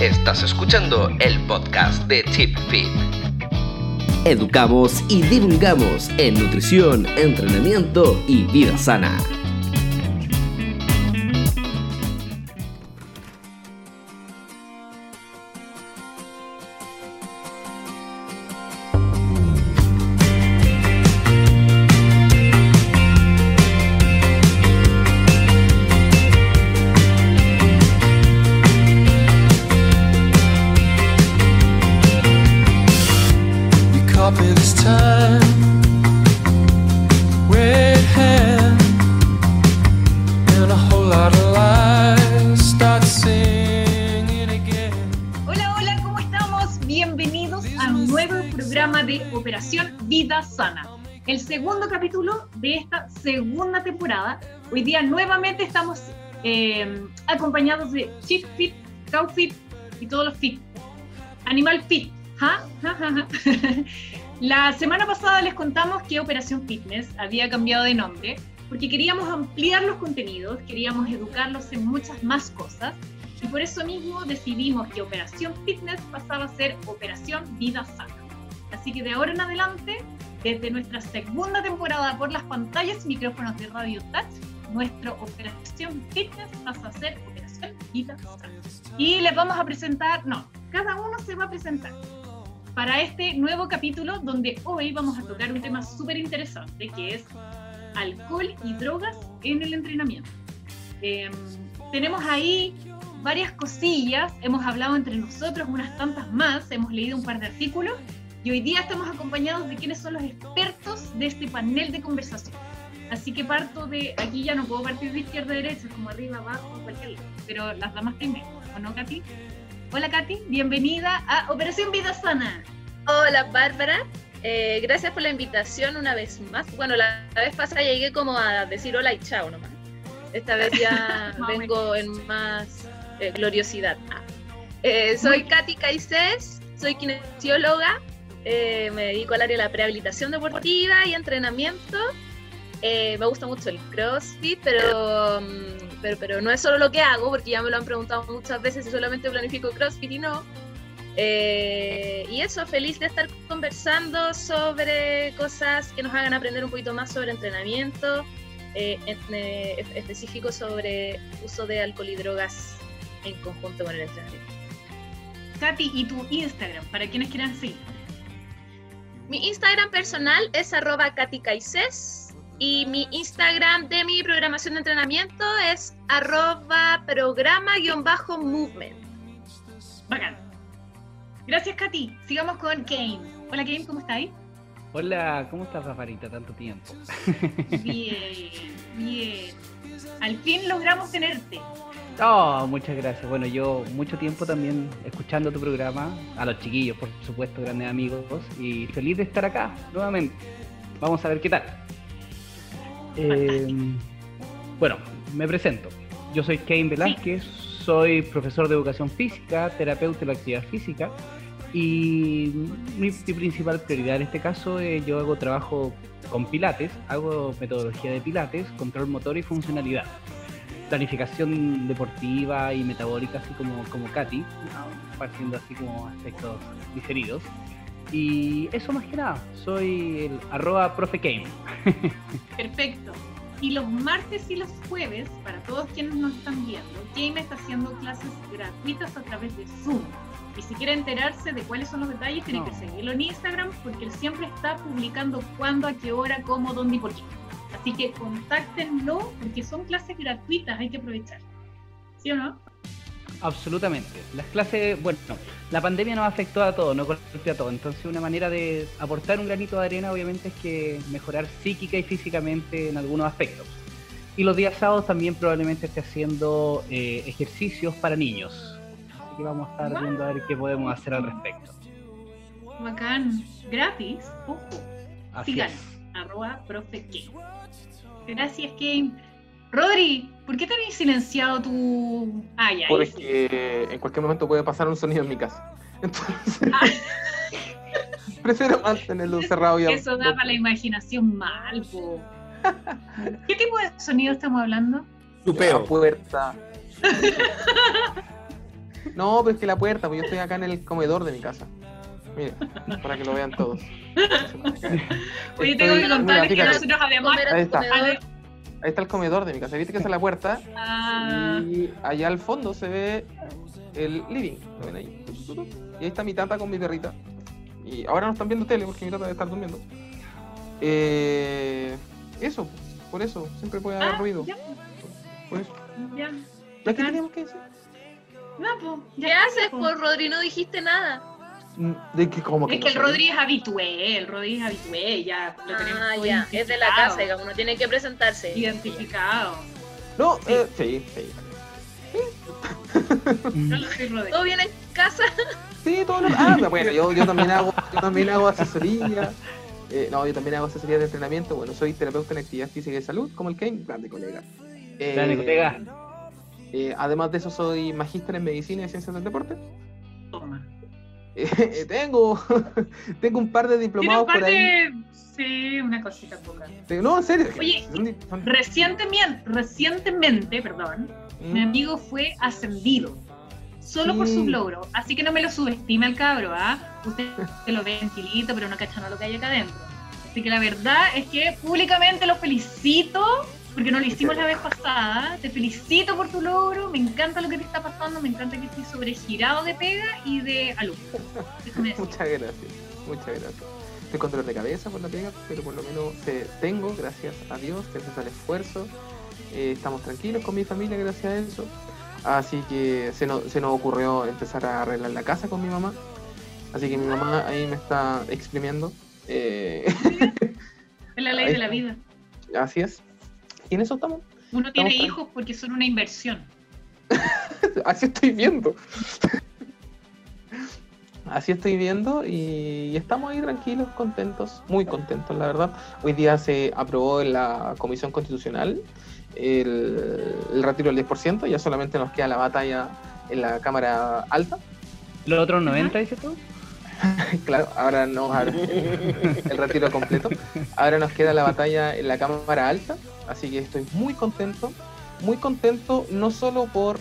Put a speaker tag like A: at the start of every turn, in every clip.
A: Estás escuchando el podcast de Chip Fit.
B: Educamos y divulgamos en nutrición, entrenamiento y vida sana.
C: Hoy día nuevamente estamos eh, acompañados de Chief Fit, Cow Fit y todos los Fit. Animal Fit. La semana pasada les contamos que Operación Fitness había cambiado de nombre porque queríamos ampliar los contenidos, queríamos educarlos en muchas más cosas y por eso mismo decidimos que Operación Fitness pasaba a ser Operación Vida Sana. Así que de ahora en adelante desde nuestra segunda temporada por las pantallas y micrófonos de Radio Touch, nuestra Operación Fitness pasa a ser Operación Vida Y les vamos a presentar, no, cada uno se va a presentar para este nuevo capítulo donde hoy vamos a tocar un tema súper interesante que es alcohol y drogas en el entrenamiento. Em, tenemos ahí varias cosillas, hemos hablado entre nosotros unas tantas más, hemos leído un par de artículos y hoy día estamos acompañados de quienes son los expertos de este panel de conversación. Así que parto de, aquí ya no puedo partir de izquierda a derecha, como arriba, abajo, cualquier lado, pero las damas primero, ¿o no, Katy? Hola, Katy, bienvenida a Operación Vida Sana.
D: Hola, Bárbara. Eh, gracias por la invitación una vez más. Bueno, la, vez pasada llegué como a decir hola y chao nomás. Esta vez ya vengo en más eh, gloriosidad. Ah. Eh, soy Katy Caicés, soy kinesióloga, me dedico al área de la prehabilitación deportiva y entrenamiento. Eh, me gusta mucho el CrossFit, pero, mm, pero, pero, no es solo lo que hago, porque ya me lo han preguntado muchas veces si solamente planifico CrossFit y no. Eh, y eso, feliz de estar conversando sobre cosas que nos hagan aprender un poquito más sobre entrenamiento, específico sobre uso de alcohol y drogas en conjunto con el entrenamiento.
C: Katy, ¿y tu Instagram? Para quienes quieran seguir.
D: Mi Instagram personal es arroba y mi Instagram de mi programación de entrenamiento es arroba programa-movement.
C: Bacán. Gracias, Katy. Sigamos con Kane. Hola, Kane, ¿cómo estáis?
E: Hola, ¿cómo estás, Rafarita? Tanto tiempo.
C: Bien, bien. Al fin logramos tenerte.
E: Oh, muchas gracias. Bueno, yo mucho tiempo también escuchando tu programa, a los chiquillos, por supuesto, grandes amigos, y feliz de estar acá nuevamente. Vamos a ver qué tal. Eh, bueno, me presento. Yo soy Kane Velázquez, soy profesor de educación física, terapeuta de la actividad física, y mi, principal prioridad en este caso es yo hago trabajo con pilates, hago metodología de pilates, control motor y funcionalidad planificación deportiva y metabólica, así como, como Katy, partiendo así como aspectos diferidos. Y eso más que nada, soy el arroba profe
C: Perfecto. Y los martes y los jueves, para todos quienes nos están viendo, Kame está haciendo clases gratuitas a través de Zoom. Y si quiere enterarse de cuáles son los detalles, tiene que seguirlo en Instagram porque él siempre está publicando cuándo, a qué hora, cómo, dónde y por qué. Así que contáctenlo porque son clases gratuitas, hay que aprovechar. ¿Sí o no?
E: Absolutamente. Las clases, bueno, la pandemia nos afectó a todos, no golpeó a todo. Entonces, una manera de aportar un granito de arena, obviamente, es que mejorar psíquica y físicamente en algunos aspectos. Y los días sábados también probablemente esté haciendo eh, ejercicios para niños. Así que vamos a estar viendo a ver qué podemos hacer al respecto.
C: Bacán. Gratis. Ojo. Así arroba profe Gracias, Kane. Rodri, ¿por qué te habéis silenciado tu.
F: Ah, ya. Porque en cualquier momento puede pasar un sonido en mi casa. Entonces. Ah. prefiero mantenerlo cerrado y
C: Eso da para la imaginación mal, po. ¿Qué tipo de sonido estamos hablando?
F: Tupeo. puerta. No, pero es que la puerta, pues yo estoy acá en el comedor de mi casa. Mira, para que lo vean todos.
C: Oye, tengo que contarles que nosotros además...
F: Ahí está. está el comedor de mi casa. ¿Viste que esa es la puerta?
C: Ah,
F: Y allá al fondo se ve el living. ¿Lo ven ahí? Y ahí está mi tata con mi perrita. Y ahora no están viendo tele porque mi tata debe estar durmiendo. Eh, eso, por eso, siempre puede haber
C: ah,
F: ruido.
C: ya,
F: Por eso.
C: ya.
F: ¿Ya qué teníamos que decir?
C: No, pues, ya
D: ¿Qué haces,
C: po.
D: por Rodri? No dijiste nada.
F: Mm, ¿De qué? ¿Cómo que
C: Es
F: no
C: que el? Rodri es habitué, el Rodri es habitué, ya lo tenemos
D: Ah,
C: todo
D: ya. Es de la casa, digamos, uno tiene que presentarse.
C: Identificado.
F: No,
C: Sí.
F: eh, sí, sí.
C: No lo soy Rodri.
D: ¿Todo bien en casa?
F: Sí, todo lo... Ah, bueno, yo, yo también hago, yo también hago asesoría. Eh, no, yo también hago asesoría de entrenamiento. Bueno, soy terapeuta en actividad física y de salud, como el Kane, grande colega. Eh,
E: Grande colega.
F: eh, además de eso, soy magíster en medicina y ciencias del deporte.
C: Toma.
F: Eh, tengo, tengo un par de diplomados
C: un par
F: por ahí.
C: de... Sí, una cosita poca.
F: No, en serio.
C: Oye,
F: son
C: Recientemente, recientemente, perdón,
F: Mm.
C: mi amigo fue ascendido. Solo por
F: Sí.
C: sus logros. Así que no me lo subestime al cabro, ¿ah? Usted se lo ve en kilito, pero no cachan a lo que hay acá adentro. Así que la verdad es que públicamente lo felicito, porque no lo hicimos la vez pasada. Te felicito por tu logro, me encanta lo que te está pasando, me encanta que estés sobregirado de pega y de alumno.
F: Muchas gracias, muchas gracias. Estoy con dolor de cabeza por la pega, pero por lo menos eh, tengo, gracias a Dios, gracias al esfuerzo. eh, estamos tranquilos con mi familia gracias a eso. Así que se nos, se nos ocurrió empezar a arreglar la casa con mi mamá. Así que mi mamá ahí me está exprimiendo. eh,
C: Es la ley de la vida.
F: así es. Y en eso estamos.
C: Uno tiene
F: Estamos
C: hijos porque son una inversión.
F: Así estoy viendo. Así estoy viendo y estamos ahí tranquilos, contentos, muy contentos, la verdad. Hoy día se aprobó en la Comisión Constitucional el, el retiro del 10%, ya solamente nos queda la batalla en la Cámara Alta.
E: Los otros 90, dices tú.
F: Claro, ahora no, ahora el retiro completo. Ahora nos queda la batalla en la Cámara Alta, así que estoy muy contento, muy contento no solo por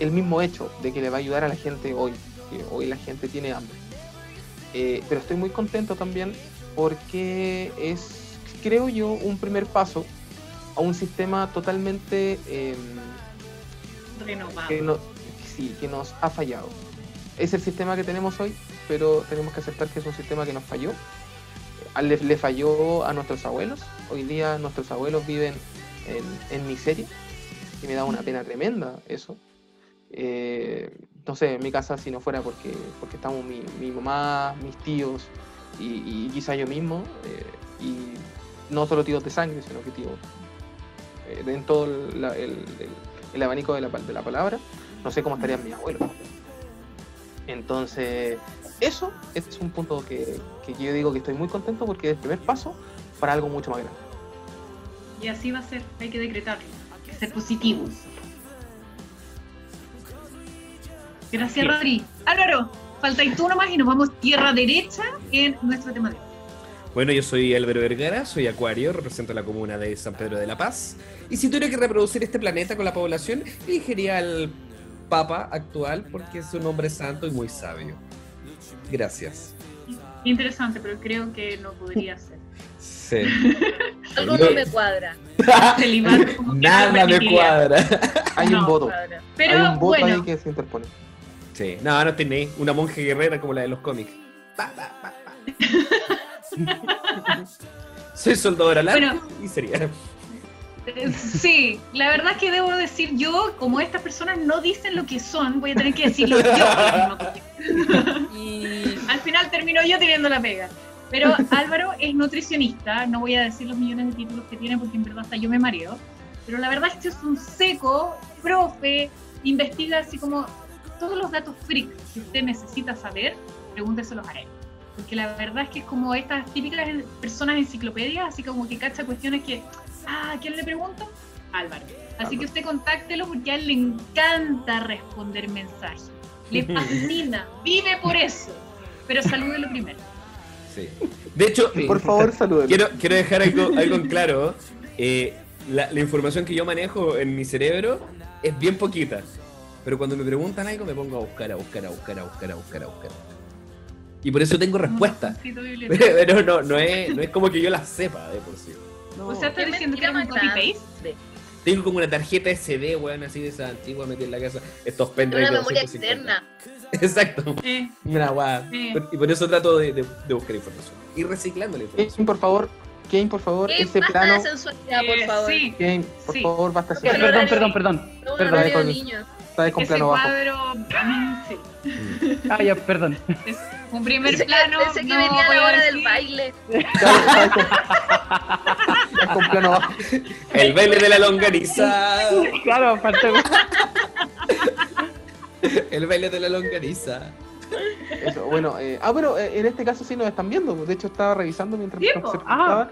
F: el mismo hecho de que le va a ayudar a la gente hoy, que hoy la gente tiene hambre, eh, pero estoy muy contento también porque es, creo yo, un primer paso a un sistema totalmente eh,
C: Renovado.
F: que, no- sí, que nos ha fallado. Es el sistema que tenemos hoy, pero tenemos que aceptar que es un sistema que nos falló. Le, le falló a nuestros abuelos. Hoy día nuestros abuelos viven en, miseria y me da una pena tremenda eso. Eh, no sé, en mi casa si no fuera porque, porque estamos mi, mamá, mis tíos y, y quizá yo mismo, eh, y no solo tíos de sangre, sino que tíos eh, en el, el- abanico de la, de la palabra, no sé cómo estarían mis abuelos. Entonces, eso es un punto que, que yo digo que estoy muy contento porque es el primer paso para algo mucho más grande.
C: Y así va a ser, hay que decretarlo, hay que ser positivos. Gracias,
E: Sí.
C: Rodri. Álvaro, falta tú nomás y nos vamos tierra derecha en nuestro tema de hoy.
B: Bueno, yo soy Álvaro Vergara, soy acuario, represento la comuna de San Pedro de la Paz. Y si tuviera que reproducir este planeta con la población, elegiría al Papa actual porque es un hombre santo y muy sabio. Gracias.
C: Interesante, pero creo que no podría ser.
B: Sí.
D: Algo no me cuadra.
B: Nada me cuadra.
F: Hay
C: No,
F: un voto,
D: cuadra.
F: hay
C: Pero
F: un voto
C: bueno,
F: ahí que se interpone.
B: Sí, no, no tiene una monja guerrera como la de los cómics. Pa, pa, pa, pa. Soy soldadora larga
C: Bueno.
B: y sería.
C: eh, sí, la verdad es que debo decir yo, como estas personas no dicen lo que son, voy a tener que decirlo yo.
D: Y
C: Al final termino yo teniendo la pega. Pero Álvaro es nutricionista, no voy a decir los millones de títulos que tiene porque en verdad hasta yo me mareo. Pero la verdad es que es un seco, profe, investiga así como todos los datos freak que usted necesita saber, pregúnteselos a él. Porque la verdad es que es como estas típicas personas enciclopedias, así como que cacha cuestiones que, ah, ¿a quién le pregunto? Álvaro. Así que usted contáctelo porque a él le encanta responder mensajes. Le fascina, vive por eso. Pero salúdelo primero.
B: Sí. De hecho,
F: Por favor, saluden.
B: quiero, quiero dejar algo, algo en claro. Eh, la, la información que yo manejo en mi cerebro es bien poquita. pero cuando me preguntan algo me pongo a buscar, a buscar, a buscar, a buscar, a buscar, a buscar. Y por eso tengo respuesta. Pero no, no, es, no es como que yo las sepa de por sí.
C: No. O sea, estás diciendo que un copy-paste.
B: Tengo como una tarjeta SD, weón, así de esa antigua metida en la casa. Estos pendrives.
D: Una memoria externa.
B: Exacto. Mira, guau. Y por eso trato de, de, buscar información. Y reciclando la información.
F: por favor, Kane, por favor,
D: Kane,
F: ese
D: basta
F: plano.
D: De sensualidad, por
C: eh,
D: favor.
C: Sí.
F: Kane, por
C: sí.
F: favor, basta de
E: Perdón, perdón, perdón.
D: No,
E: perdón.
D: perdón. niños.
F: Está de con
C: Ese
F: plano bajo.
C: cuadro, sí.
E: Ah, ya, perdón.
C: Es un primer
D: Pensé que,
C: plano.
D: pensé que
C: no
D: venía la hora del baile.
F: Con, con plano bajo.
B: El baile de la longaniza.
E: Claro, faltó.
B: El baile de la longaniza.
F: Eso, bueno, eh, ah, pero eh, en este caso sí nos están viendo. De hecho, estaba revisando mientras
C: Sí,
F: se presentaba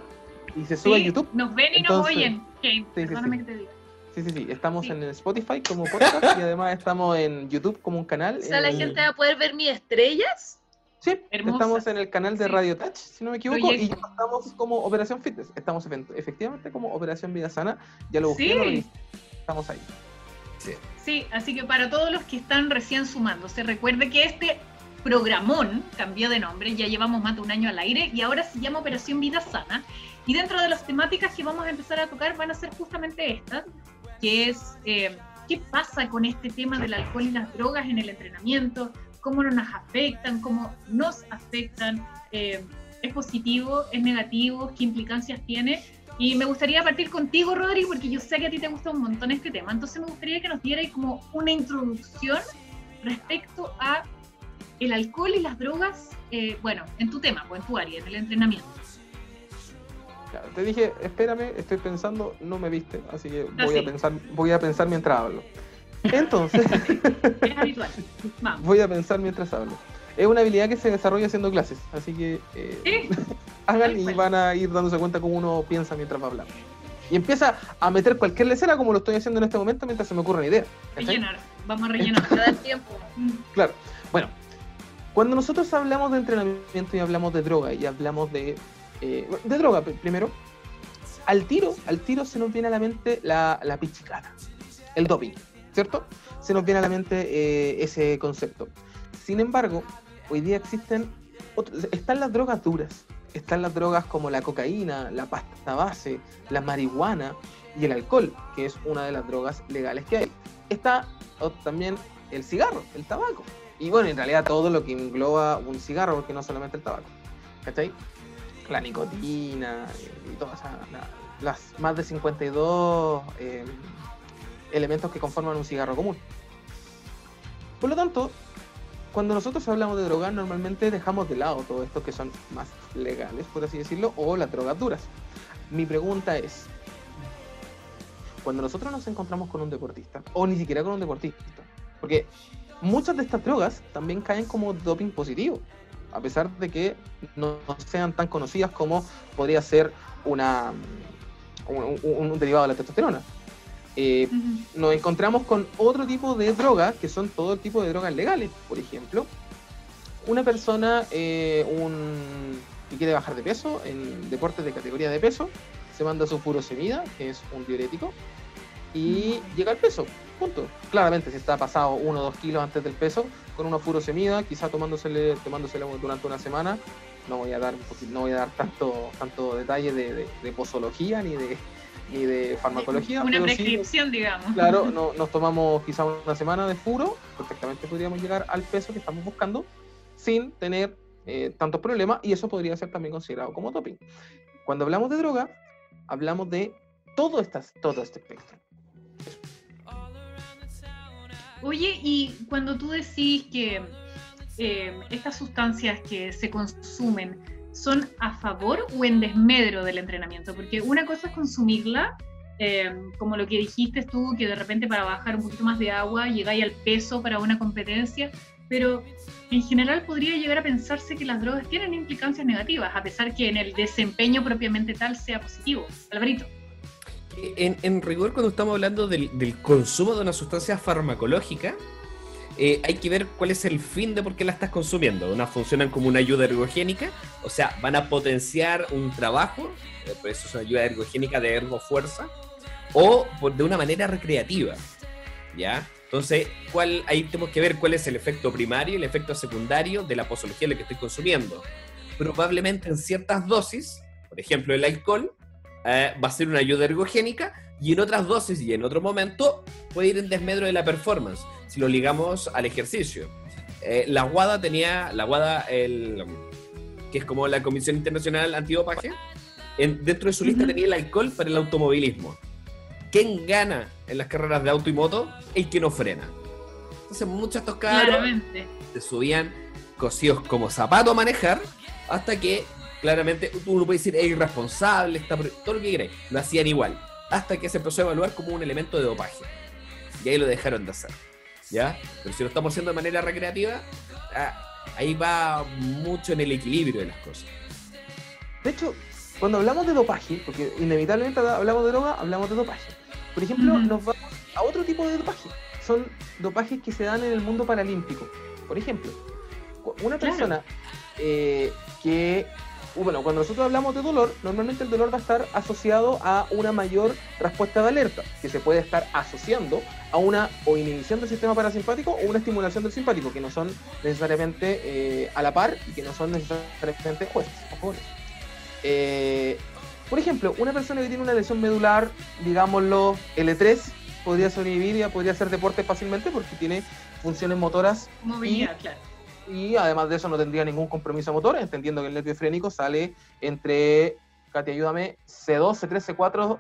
F: y se sube
C: Sí,
F: a YouTube.
C: Nos ven y
F: Entonces-
C: nos oyen. Kane,
F: sí,
C: perdóname
F: sí.
C: que te diga.
F: Sí, sí, sí. Estamos
C: Sí.
F: en Spotify como podcast y además estamos en YouTube como un canal.
D: O sea, la
F: en-
D: gente va a poder ver mis estrellas.
F: Sí,
C: Hermosa.
F: estamos en el canal de
C: Sí.
F: Radio Touch, si no me equivoco,
C: Proyecto.
F: y ya estamos como Operación Fitness. Estamos efe- efectivamente como Operación Vida Sana. Ya lo busqué,
C: Sí.
F: lo revisé. Estamos ahí.
C: Sí, así que para todos los que están recién sumándose, recuerde que este programón cambió de nombre, ya llevamos más de un año al aire y ahora se llama Operación Vida Sana. Y dentro de las temáticas que vamos a empezar a tocar van a ser justamente estas, que es eh, qué pasa con este tema del alcohol y las drogas en el entrenamiento, cómo nos afectan, cómo nos afectan, eh, es positivo, es negativo, qué implicancias tiene. Y me gustaría partir contigo, Rodri, porque yo sé que a ti te gusta un montón este tema. Entonces me gustaría que nos dieras como una introducción respecto a el alcohol y las drogas, eh, bueno, en tu tema o en tu área, en el entrenamiento.
F: Claro, te dije, espérame, estoy pensando, no me viste, así que
C: Ah,
F: voy a pensar, voy a pensar mientras hablo. Entonces,
C: Es habitual. Vamos.
F: voy a pensar mientras hablo. Es una habilidad que se desarrolla haciendo clases, así que eh,
C: Sí,
F: hagan
C: Tal
F: y van a ir dándose cuenta cómo uno piensa mientras va hablando. Y empieza a meter cualquier lecera como lo estoy haciendo en este momento mientras se me ocurre una idea.
C: rellenar. Vamos a rellenar.
D: Dar tiempo.
F: Claro. Bueno, cuando nosotros hablamos de entrenamiento y hablamos de droga y hablamos de, eh, de droga pr- primero, al tiro, al tiro se nos viene a la mente la, la pichicata, el doping, ¿cierto? Se nos viene a la mente eh, ese concepto. Sin embargo, hoy día existen, otros- están las drogas duras, están las drogas como la cocaína, la pasta base, la marihuana y el alcohol, que es una de las drogas legales que hay. Está también el cigarro, el tabaco. Y bueno, en realidad todo lo que engloba un cigarro, porque no solamente el tabaco. ¿Cachai? La nicotina y todas las más de 52 eh, elementos que conforman un cigarro común. Por lo tanto, cuando nosotros hablamos de drogas, normalmente dejamos de lado todo esto que son más legales, por así decirlo, o las drogas duras. Mi pregunta es, cuando nosotros nos encontramos con un deportista, o ni siquiera con un deportista, porque muchas de estas drogas también caen como doping positivo, a pesar de que no sean tan conocidas como podría ser una, un, un- un derivado de la testosterona. Eh, nos encontramos con otro tipo de drogas, que son todo tipo de drogas legales. Por ejemplo, una persona eh, un, que quiere bajar de peso en deportes de categoría de peso, se manda su furosemida, que es un diurético, y llega al peso. Punto. Claramente, si está pasado uno o dos kilos antes del peso, con una furosemida, quizá tomándosele, tomándosela durante una semana, no voy a dar, no voy a dar tanto, tanto detalle de, de- de posología ni de, ni de farmacología.
C: Una
F: pero sí-
C: prescripción, digamos.
F: Claro, no- nos tomamos quizá una semana de furo, perfectamente podríamos llegar al peso que estamos buscando sin tener eh, tantos problemas y eso podría ser también considerado como doping. Cuando hablamos de droga, hablamos de todo, estas, todo este espectro.
C: Oye, y cuando tú decís que eh, estas sustancias que se consumen son a favor o en desmedro del entrenamiento, porque una cosa es consumirla, eh, como lo que dijiste tú, que de repente para bajar un poquito más de agua llegáis al peso para una competencia, pero en general podría llegar a pensarse que las drogas tienen implicancias negativas, a pesar que en el desempeño propiamente tal sea positivo. Alvarito.
B: En, en rigor, cuando estamos hablando del, del consumo de una sustancia farmacológica, eh, hay que ver cuál es el fin de por qué la estás consumiendo. Unas funcionan como una ayuda ergogénica, o sea, van a potenciar un trabajo, eh, por eso es una ayuda ergogénica de ergo fuerza, o por- de una manera recreativa, ¿ya? Entonces, ¿cuál, ahí tenemos que ver cuál es el efecto primario y el efecto secundario de la posología en la que estoy consumiendo. Probablemente en ciertas dosis, por ejemplo el alcohol, eh, va a ser una ayuda ergogénica y en otras dosis y en otro momento puede ir en desmedro de la performance, si lo ligamos al ejercicio. Eh, la WADA tenía, la WADA, el, que es como la Comisión Internacional Antidopaje, en, dentro de su lista tenía el alcohol para el automovilismo. ¿Quién gana en las carreras de auto y moto? El que no frena. Entonces muchos estos cabros se subían cosidos como zapato a manejar hasta que claramente uno puede decir es irresponsable, está todo lo que queráis, lo hacían igual, hasta que se empezó a evaluar como un elemento de dopaje. Y ahí lo dejaron de hacer. ¿Ya? Pero si lo estamos haciendo de manera recreativa, ah, ahí va mucho en el equilibrio de las cosas.
F: De hecho, cuando hablamos de dopaje, porque inevitablemente hablamos de droga, hablamos de dopaje. Por ejemplo, nos vamos a otro tipo de dopaje. Son dopajes que se dan en el mundo paralímpico. Por ejemplo, una
C: Claro.
F: persona eh, que, bueno, cuando nosotros hablamos de dolor, normalmente el dolor va a estar asociado a una mayor respuesta de alerta, que se puede estar asociando a una o inhibición del sistema parasimpático o una estimulación del simpático, que no son necesariamente eh, a la par y que no son necesariamente eso. Eh, por ejemplo, una persona que tiene una lesión medular, digámoslo L3, podría sobrevivir y podría hacer deporte fácilmente porque tiene funciones motoras
C: Movilidad, claro.
F: Y además de eso no tendría ningún compromiso motor, entendiendo que el nervio frénico sale entre, Katy, ayúdame, C2, C3, C4,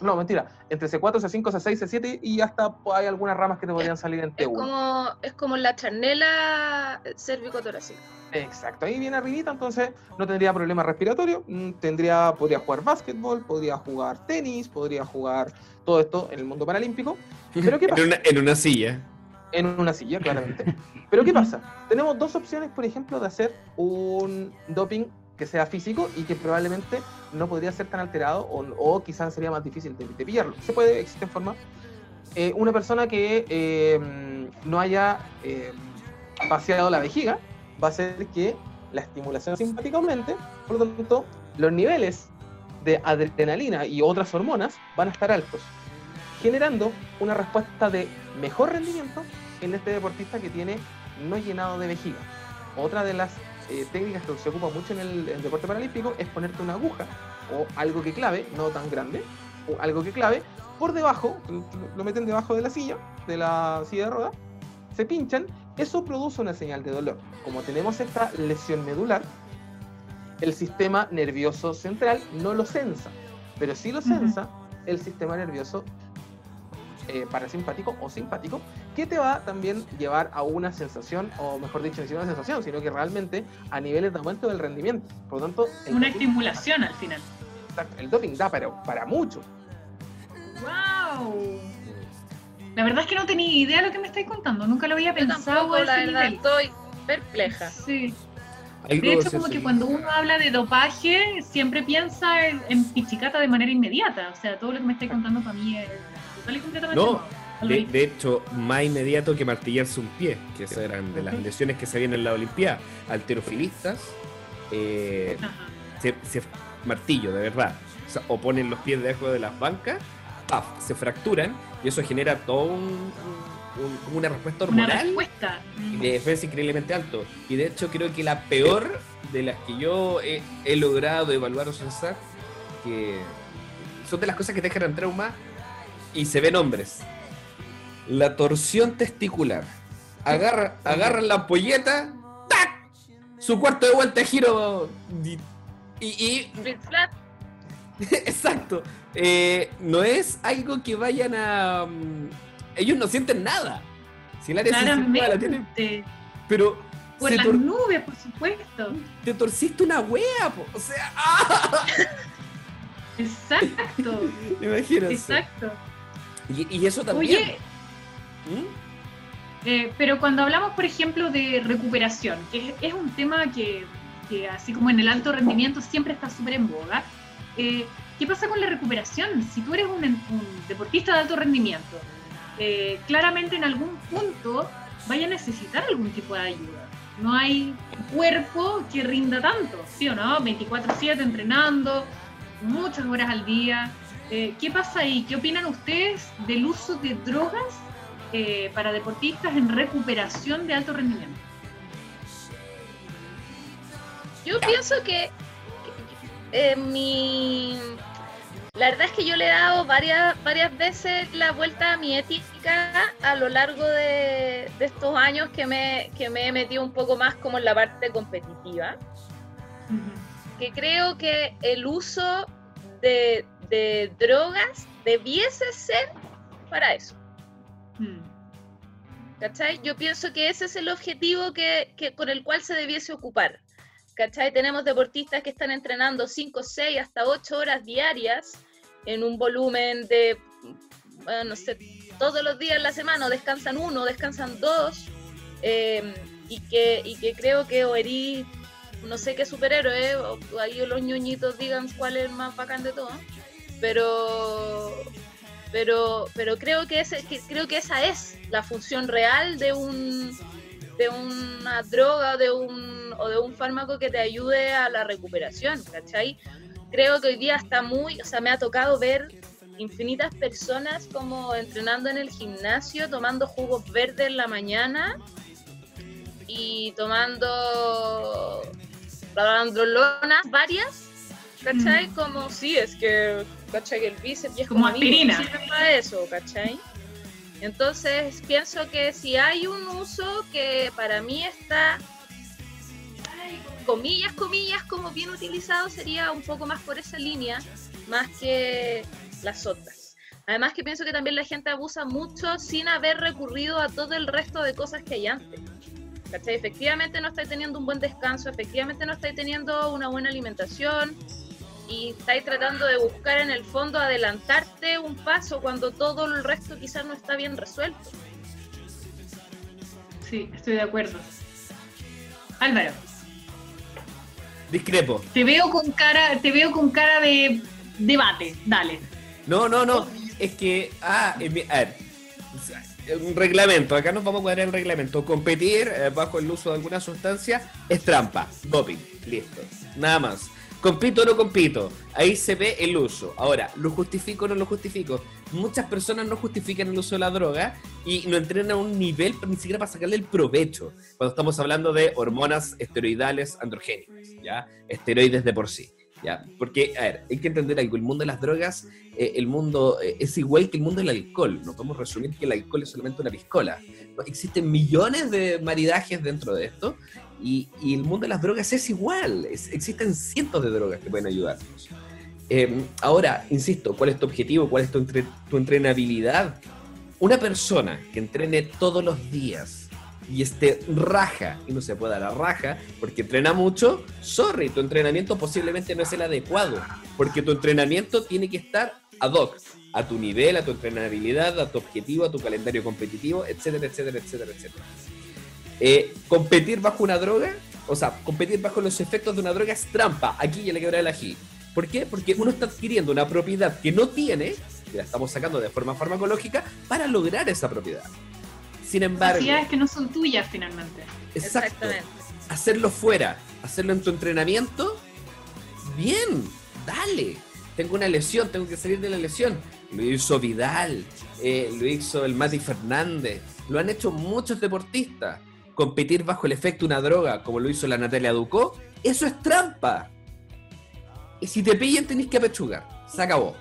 F: no, mentira, entre C4, C5, C6, C7 y hasta hay algunas ramas que te podrían salir en
D: Es
F: T1.
D: como, es como la charnela cérvico-torácica.
F: Exacto, ahí viene arribita, entonces no tendría problema respiratorio, mm, tendría, podría jugar básquetbol, podría jugar tenis, podría jugar todo esto en el mundo paralímpico, pero ¿qué pasa?
B: En una, en una silla.
F: En una silla, claramente. Pero ¿qué pasa? Tenemos dos opciones, por ejemplo, de hacer un doping que sea físico y que probablemente no podría ser tan alterado o, o quizás sería más difícil de, de pillarlo. Se puede, existen formas. Eh, una persona que eh, no haya eh, vaciado la vejiga va a hacer que la estimulación simpática aumente, por lo tanto, los niveles de adrenalina y otras hormonas van a estar altos, generando una respuesta de mejor rendimiento en este deportista que tiene no llenado de vejiga. Otra de las eh, técnicas que se ocupa mucho en el, en el deporte paralímpico es ponerte una aguja o algo que clave, no tan grande, o algo que clave por debajo, lo- meten debajo de la silla, de la silla de ruedas, se pinchan, eso produce una señal de dolor. Como tenemos esta lesión medular, el sistema nervioso central no lo sensa, pero sí lo sensa el sistema nervioso eh, parasimpático o simpático, que te va también llevar a una sensación, o mejor dicho, ni siquiera una sensación, sino que realmente a niveles de aumento del rendimiento. Por lo tanto,
C: Una
F: doping-
C: estimulación al final.
F: El doping da para, para mucho.
C: ¡Wow! La verdad es que no tenía idea de lo que me estáis contando. Nunca lo había
D: Yo
C: pensado
D: tampoco, la verdad,
C: nivel.
D: estoy perpleja.
C: Sí. De hecho, como que cuando uno habla de dopaje, siempre piensa en, en pichicata de manera inmediata. O sea, todo lo que me estáis contando para mí es completamente
B: No, De, de hecho, más inmediato que martillarse un pie, que esas eran de las lesiones que se habían en la Olimpiada. Alterofilistas, eh, se, se- martillo, de verdad. O, sea, o ponen los pies debajo de las bancas, ¡paf! se fracturan y eso genera todo un, un- como una respuesta
C: Una
B: hormonal
C: respuesta.
B: y de defensa increíblemente alto. Y de hecho creo que la peor de las que yo he, he logrado evaluar o censar, que son de las cosas que te generan trauma y se ven hombres. La torsión testicular. Agarra, agarran la ampolleta, ¡tac! Su cuarto de vuelta de giro. Y, y- exacto. Eh, no es algo que vayan a. mm, ellos no sienten nada. Si el área la tienen. Pero
C: Por las
B: tor-
C: nubes, por supuesto.
B: te torciste una wea, po. O sea, ¡ah!
C: Exacto.
B: Imagínate.
C: Exacto.
B: Y, y eso también.
C: Oye,
B: ¿Mm?
C: Eh, pero cuando hablamos, por ejemplo, de recuperación, que es, es un tema que, que así como en el alto rendimiento siempre está súper en boga, eh, ¿qué pasa con la recuperación? Si tú eres un, un deportista de alto rendimiento, eh, claramente en algún punto vaya a necesitar algún tipo de ayuda. No hay cuerpo que rinda tanto, ¿sí o no? 24/7 entrenando, muchas horas al día. Eh, ¿Qué pasa ahí? ¿Qué opinan ustedes del uso de drogas eh, para deportistas en recuperación de alto rendimiento?
D: Yo pienso que, que, eh, mi la verdad es que yo le he dado varias, varias veces la vuelta a mi ética a lo largo de, de estos años que me, que me he metido un poco más como en la parte competitiva. Que creo que el uso de, de drogas debiese ser para eso. ¿Cachai? Yo pienso que ese es el objetivo que, que, con el cual se debiese ocupar. ¿Cachai? Tenemos deportistas que están entrenando 5, 6, hasta 8 horas diarias en un volumen de, bueno, no sé, todos los días en la semana, descansan uno, descansan dos, eh, y, que, y que creo que o no sé qué superhéroe, o ahí los ñoñitos digan cuál es el más bacán de todo, pero, pero, pero creo, que ese, que, creo que esa es la función real de un de una droga de un, o de un fármaco que te ayude a la recuperación, ¿cachai? Creo que hoy día está muy, o sea, me ha tocado ver infinitas personas como entrenando en el gimnasio, tomando jugos verdes en la mañana y tomando lonas varias, ¿cachai? Mm. Como, sí, es que, ¿cachai? Que el bíceps es
C: como, como aspirina.
D: Sirve para eso, ¿cachai? Entonces pienso que si hay un uso que para mí está, comillas, comillas, como bien utilizado, sería un poco más por esa línea, más que las otras. Además que pienso que también la gente abusa mucho sin haber recurrido a todo el resto de cosas que hay antes. ¿Cachai? Efectivamente no estáis teniendo un buen descanso, efectivamente no estáis teniendo una buena alimentación, y estáis tratando de buscar en el fondo adelantarte un paso cuando todo el resto quizás no está bien resuelto.
C: Sí, estoy de acuerdo. Álvaro.
B: Discrepo.
C: Te veo con cara, te veo con cara de debate, dale.
B: No, no, no. Es que, ah, a ver, un reglamento, acá nos vamos a cuadrar el reglamento. Competir eh, bajo el uso de alguna sustancia es trampa, doping, listo. Nada más. ¿Compito o no compito? Ahí se ve el uso. Ahora, ¿lo justifico o no lo justifico? Muchas personas no justifican el uso de la droga y no entrenan a un nivel ni siquiera para sacarle el provecho. Cuando estamos hablando de hormonas esteroidales androgénicas, ¿ya? Esteroides de por sí. ¿ya? Porque, hay que entender algo. El mundo de las drogas, eh, el mundo eh, es igual que el mundo del alcohol. No podemos resumir que el alcohol es solamente una piscola. Existen millones de maridajes dentro de esto y, y, el mundo de las drogas es igual, es, existen cientos de drogas que pueden ayudarnos. Eh, ahora, insisto, ¿cuál es tu objetivo? ¿Cuál es tu, entre, tu entrenabilidad? Una persona que entrene todos los días y esté raja, y no se puede dar la raja porque entrena mucho, sorry, tu entrenamiento posiblemente no es el adecuado, porque tu entrenamiento tiene que estar ad hoc a tu nivel, a tu entrenabilidad, a tu objetivo, a tu calendario competitivo, etcétera, etcétera, etcétera, etcétera. Eh, competir bajo una droga, o sea, competir bajo los efectos de una droga es trampa. Aquí ya le quebra el ají. ¿Por qué? Porque uno está adquiriendo una propiedad que no tiene, que la estamos sacando de forma farmacológica, para lograr esa propiedad. Sin embargo.
C: Capacidades que no son tuyas finalmente.
B: Exacto. Hacerlo fuera, hacerlo en tu entrenamiento, bien, dale. Tengo una lesión, tengo que salir de la lesión. Lo hizo Vidal, eh, lo hizo el Mati Fernández, lo han hecho muchos deportistas competir bajo el efecto de una droga, como lo hizo la Natalia Ducó, eso es trampa. Y si te pillan, tenés que apechugar. Se acabó.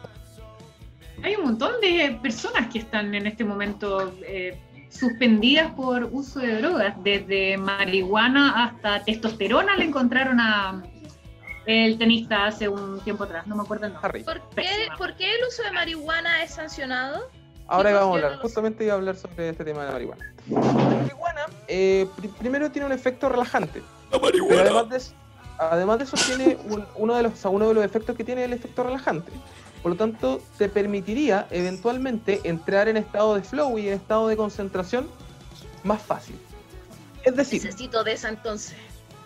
C: Hay un montón de personas que están en este momento eh, suspendidas por uso de drogas. Desde marihuana hasta testosterona le encontraron a el tenista hace un tiempo atrás. No me acuerdo el nombre.
D: ¿Por qué, ¿Por qué el uso de marihuana es sancionado?
F: Ahora vamos a hablar, justamente iba a hablar sobre este tema de la marihuana. La marihuana, eh, pr primero tiene un efecto relajante.
B: La marihuana.
F: Pero además de eso, además de eso tiene un, uno, de los, o sea, uno de los efectos que tiene el efecto relajante. Por lo tanto, te permitiría eventualmente entrar en estado de flow y en estado de concentración más fácil. Es decir,
D: necesito de esa entonces.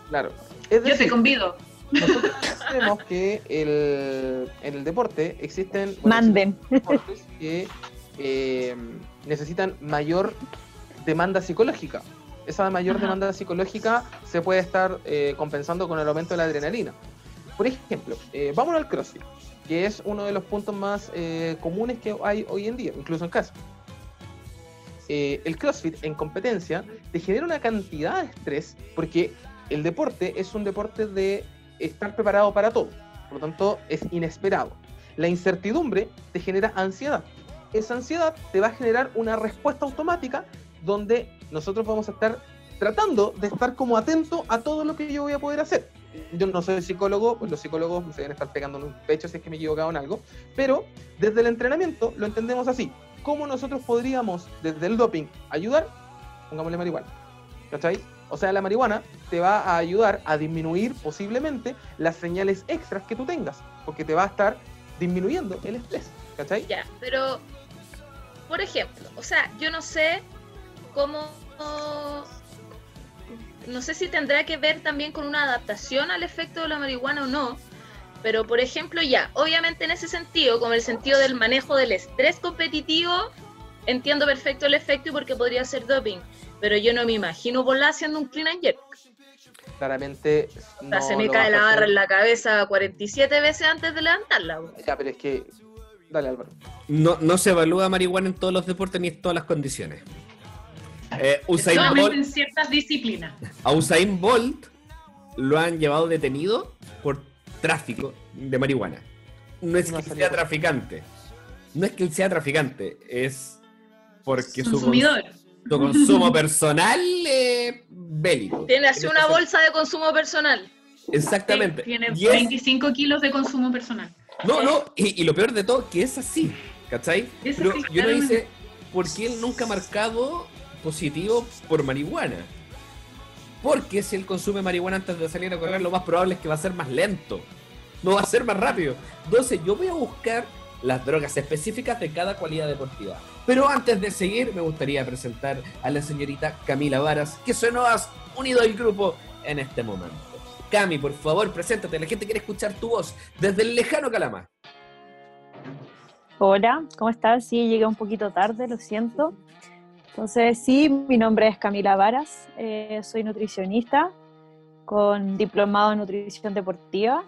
F: Claro. Es decir,
C: Yo te convido.
F: Nosotros sabemos que el, en el deporte existen bueno,
G: Manden.
F: deportes que eh, necesitan mayor demanda psicológica. Esa mayor
C: Ajá.
F: demanda psicológica se puede estar eh, compensando con el aumento de la adrenalina. Por ejemplo, eh, vámonos al CrossFit, que es uno de los puntos más comunes que hay hoy en día, incluso en casa. el CrossFit en competencia te genera una cantidad de estrés porque el deporte es un deporte de estar preparado para todo. Por lo tanto, es inesperado. La incertidumbre te genera ansiedad. Esa ansiedad te va a generar una respuesta automática donde nosotros vamos a estar tratando de estar como atento a todo lo que yo voy a poder hacer. Yo no soy psicólogo, pues los psicólogos van a estar pegando en un pecho si es que me he equivocado en algo, pero desde el entrenamiento lo entendemos así. ¿Cómo nosotros podríamos, desde el doping, ayudar? Pongámosle marihuana. ¿Cachai? O sea, la marihuana te va a ayudar a disminuir posiblemente las señales extras que tú tengas, porque te va a estar disminuyendo el estrés. ¿Cachai?
D: Ya, pero, por ejemplo, o sea, yo no sé cómo no sé si tendrá que ver también con una adaptación al efecto de la marihuana o no, pero por ejemplo ya, obviamente en ese sentido, como el sentido del manejo del estrés competitivo, entiendo perfecto el efecto y porque podría ser doping, pero yo no me imagino volar haciendo un clean and jerk.
F: Claramente.
D: O sea, se me cae la barra en la cabeza 47 veces antes de levantarla.
F: Ya, pero es que. Dale, Álvaro.
B: No, no se evalúa marihuana en todos los deportes ni en todas las condiciones.
C: Eh, Usain Bolt, en ciertas disciplinas.
B: A Usain Bolt lo han llevado detenido por tráfico de marihuana. No es que sea traficante. No es que él sea traficante, es porque
C: Consumidor.
B: su, consumo personal es bélico.
D: Tiene así una bolsa de consumo personal.
B: Exactamente.
C: tiene 25 kilos de consumo personal.
B: No, no, y, lo peor de todo, que es así, ¿cachai? Pero yo no dice, ¿por qué él nunca ha marcado positivo por marihuana. Porque si él consume marihuana antes de salir a correr, lo más probable es que va a ser más lento. No va a ser más rápido. Entonces yo voy a buscar las drogas específicas de cada cualidad deportiva. Pero antes de seguir, me gustaría presentar a la señorita Camila Varas, que se nos ha unido al grupo en este momento. Cami, por favor, preséntate. La gente quiere escuchar tu voz desde el lejano Calama.
G: Hola, ¿cómo estás? Sí, llegué un poquito tarde, lo siento. Entonces, sí, mi nombre es Camila Varas, eh, soy nutricionista con diplomado en nutrición deportiva.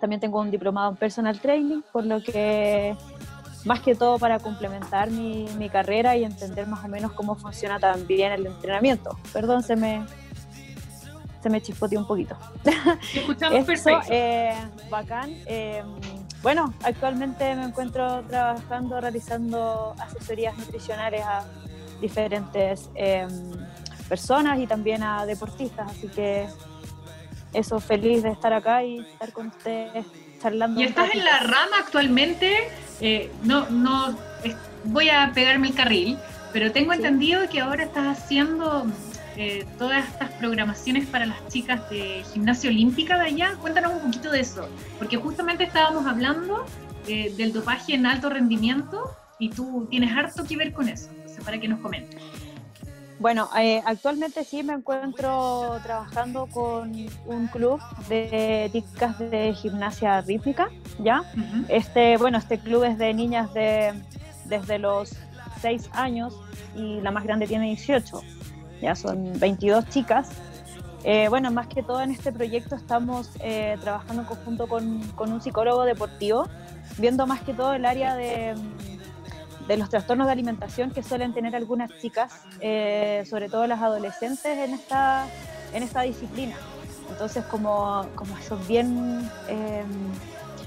G: También tengo un diplomado en personal training, por lo que más que todo para complementar mi, mi carrera y entender más o menos cómo funciona también el entrenamiento. Perdón, se me, se me chispoteó un poquito.
C: Escuchamos perfecto.
G: Eh, bacán. Eh, bueno, actualmente me encuentro trabajando, realizando asesorías nutricionales a diferentes em, personas y también a deportistas, así que eso, feliz de estar acá y estar con ustedes charlando.
C: Y estás en la rama actualmente, eh, no, no, voy a pegarme el carril, pero tengo entendido que ahora estás haciendo eh, todas estas programaciones para las chicas de gimnasia olímpica de allá. Cuéntanos un poquito de eso, porque justamente estábamos hablando eh, del dopaje en alto rendimiento y tú tienes harto que ver con eso para que nos comente.
G: Bueno, eh, actualmente sí me encuentro trabajando con un club de chicas de gimnasia rítmica, ¿ya? Este, bueno, este club es de niñas de desde los 6 años y la más grande tiene 18, ya son 22 chicas. Eh, bueno, más que todo en este proyecto estamos eh, trabajando en conjunto con, con un psicólogo deportivo, viendo más que todo el área de de los trastornos de alimentación que suelen tener algunas chicas, eh, sobre todo las adolescentes en esta, en esta disciplina. Entonces, como, como son bien, eh,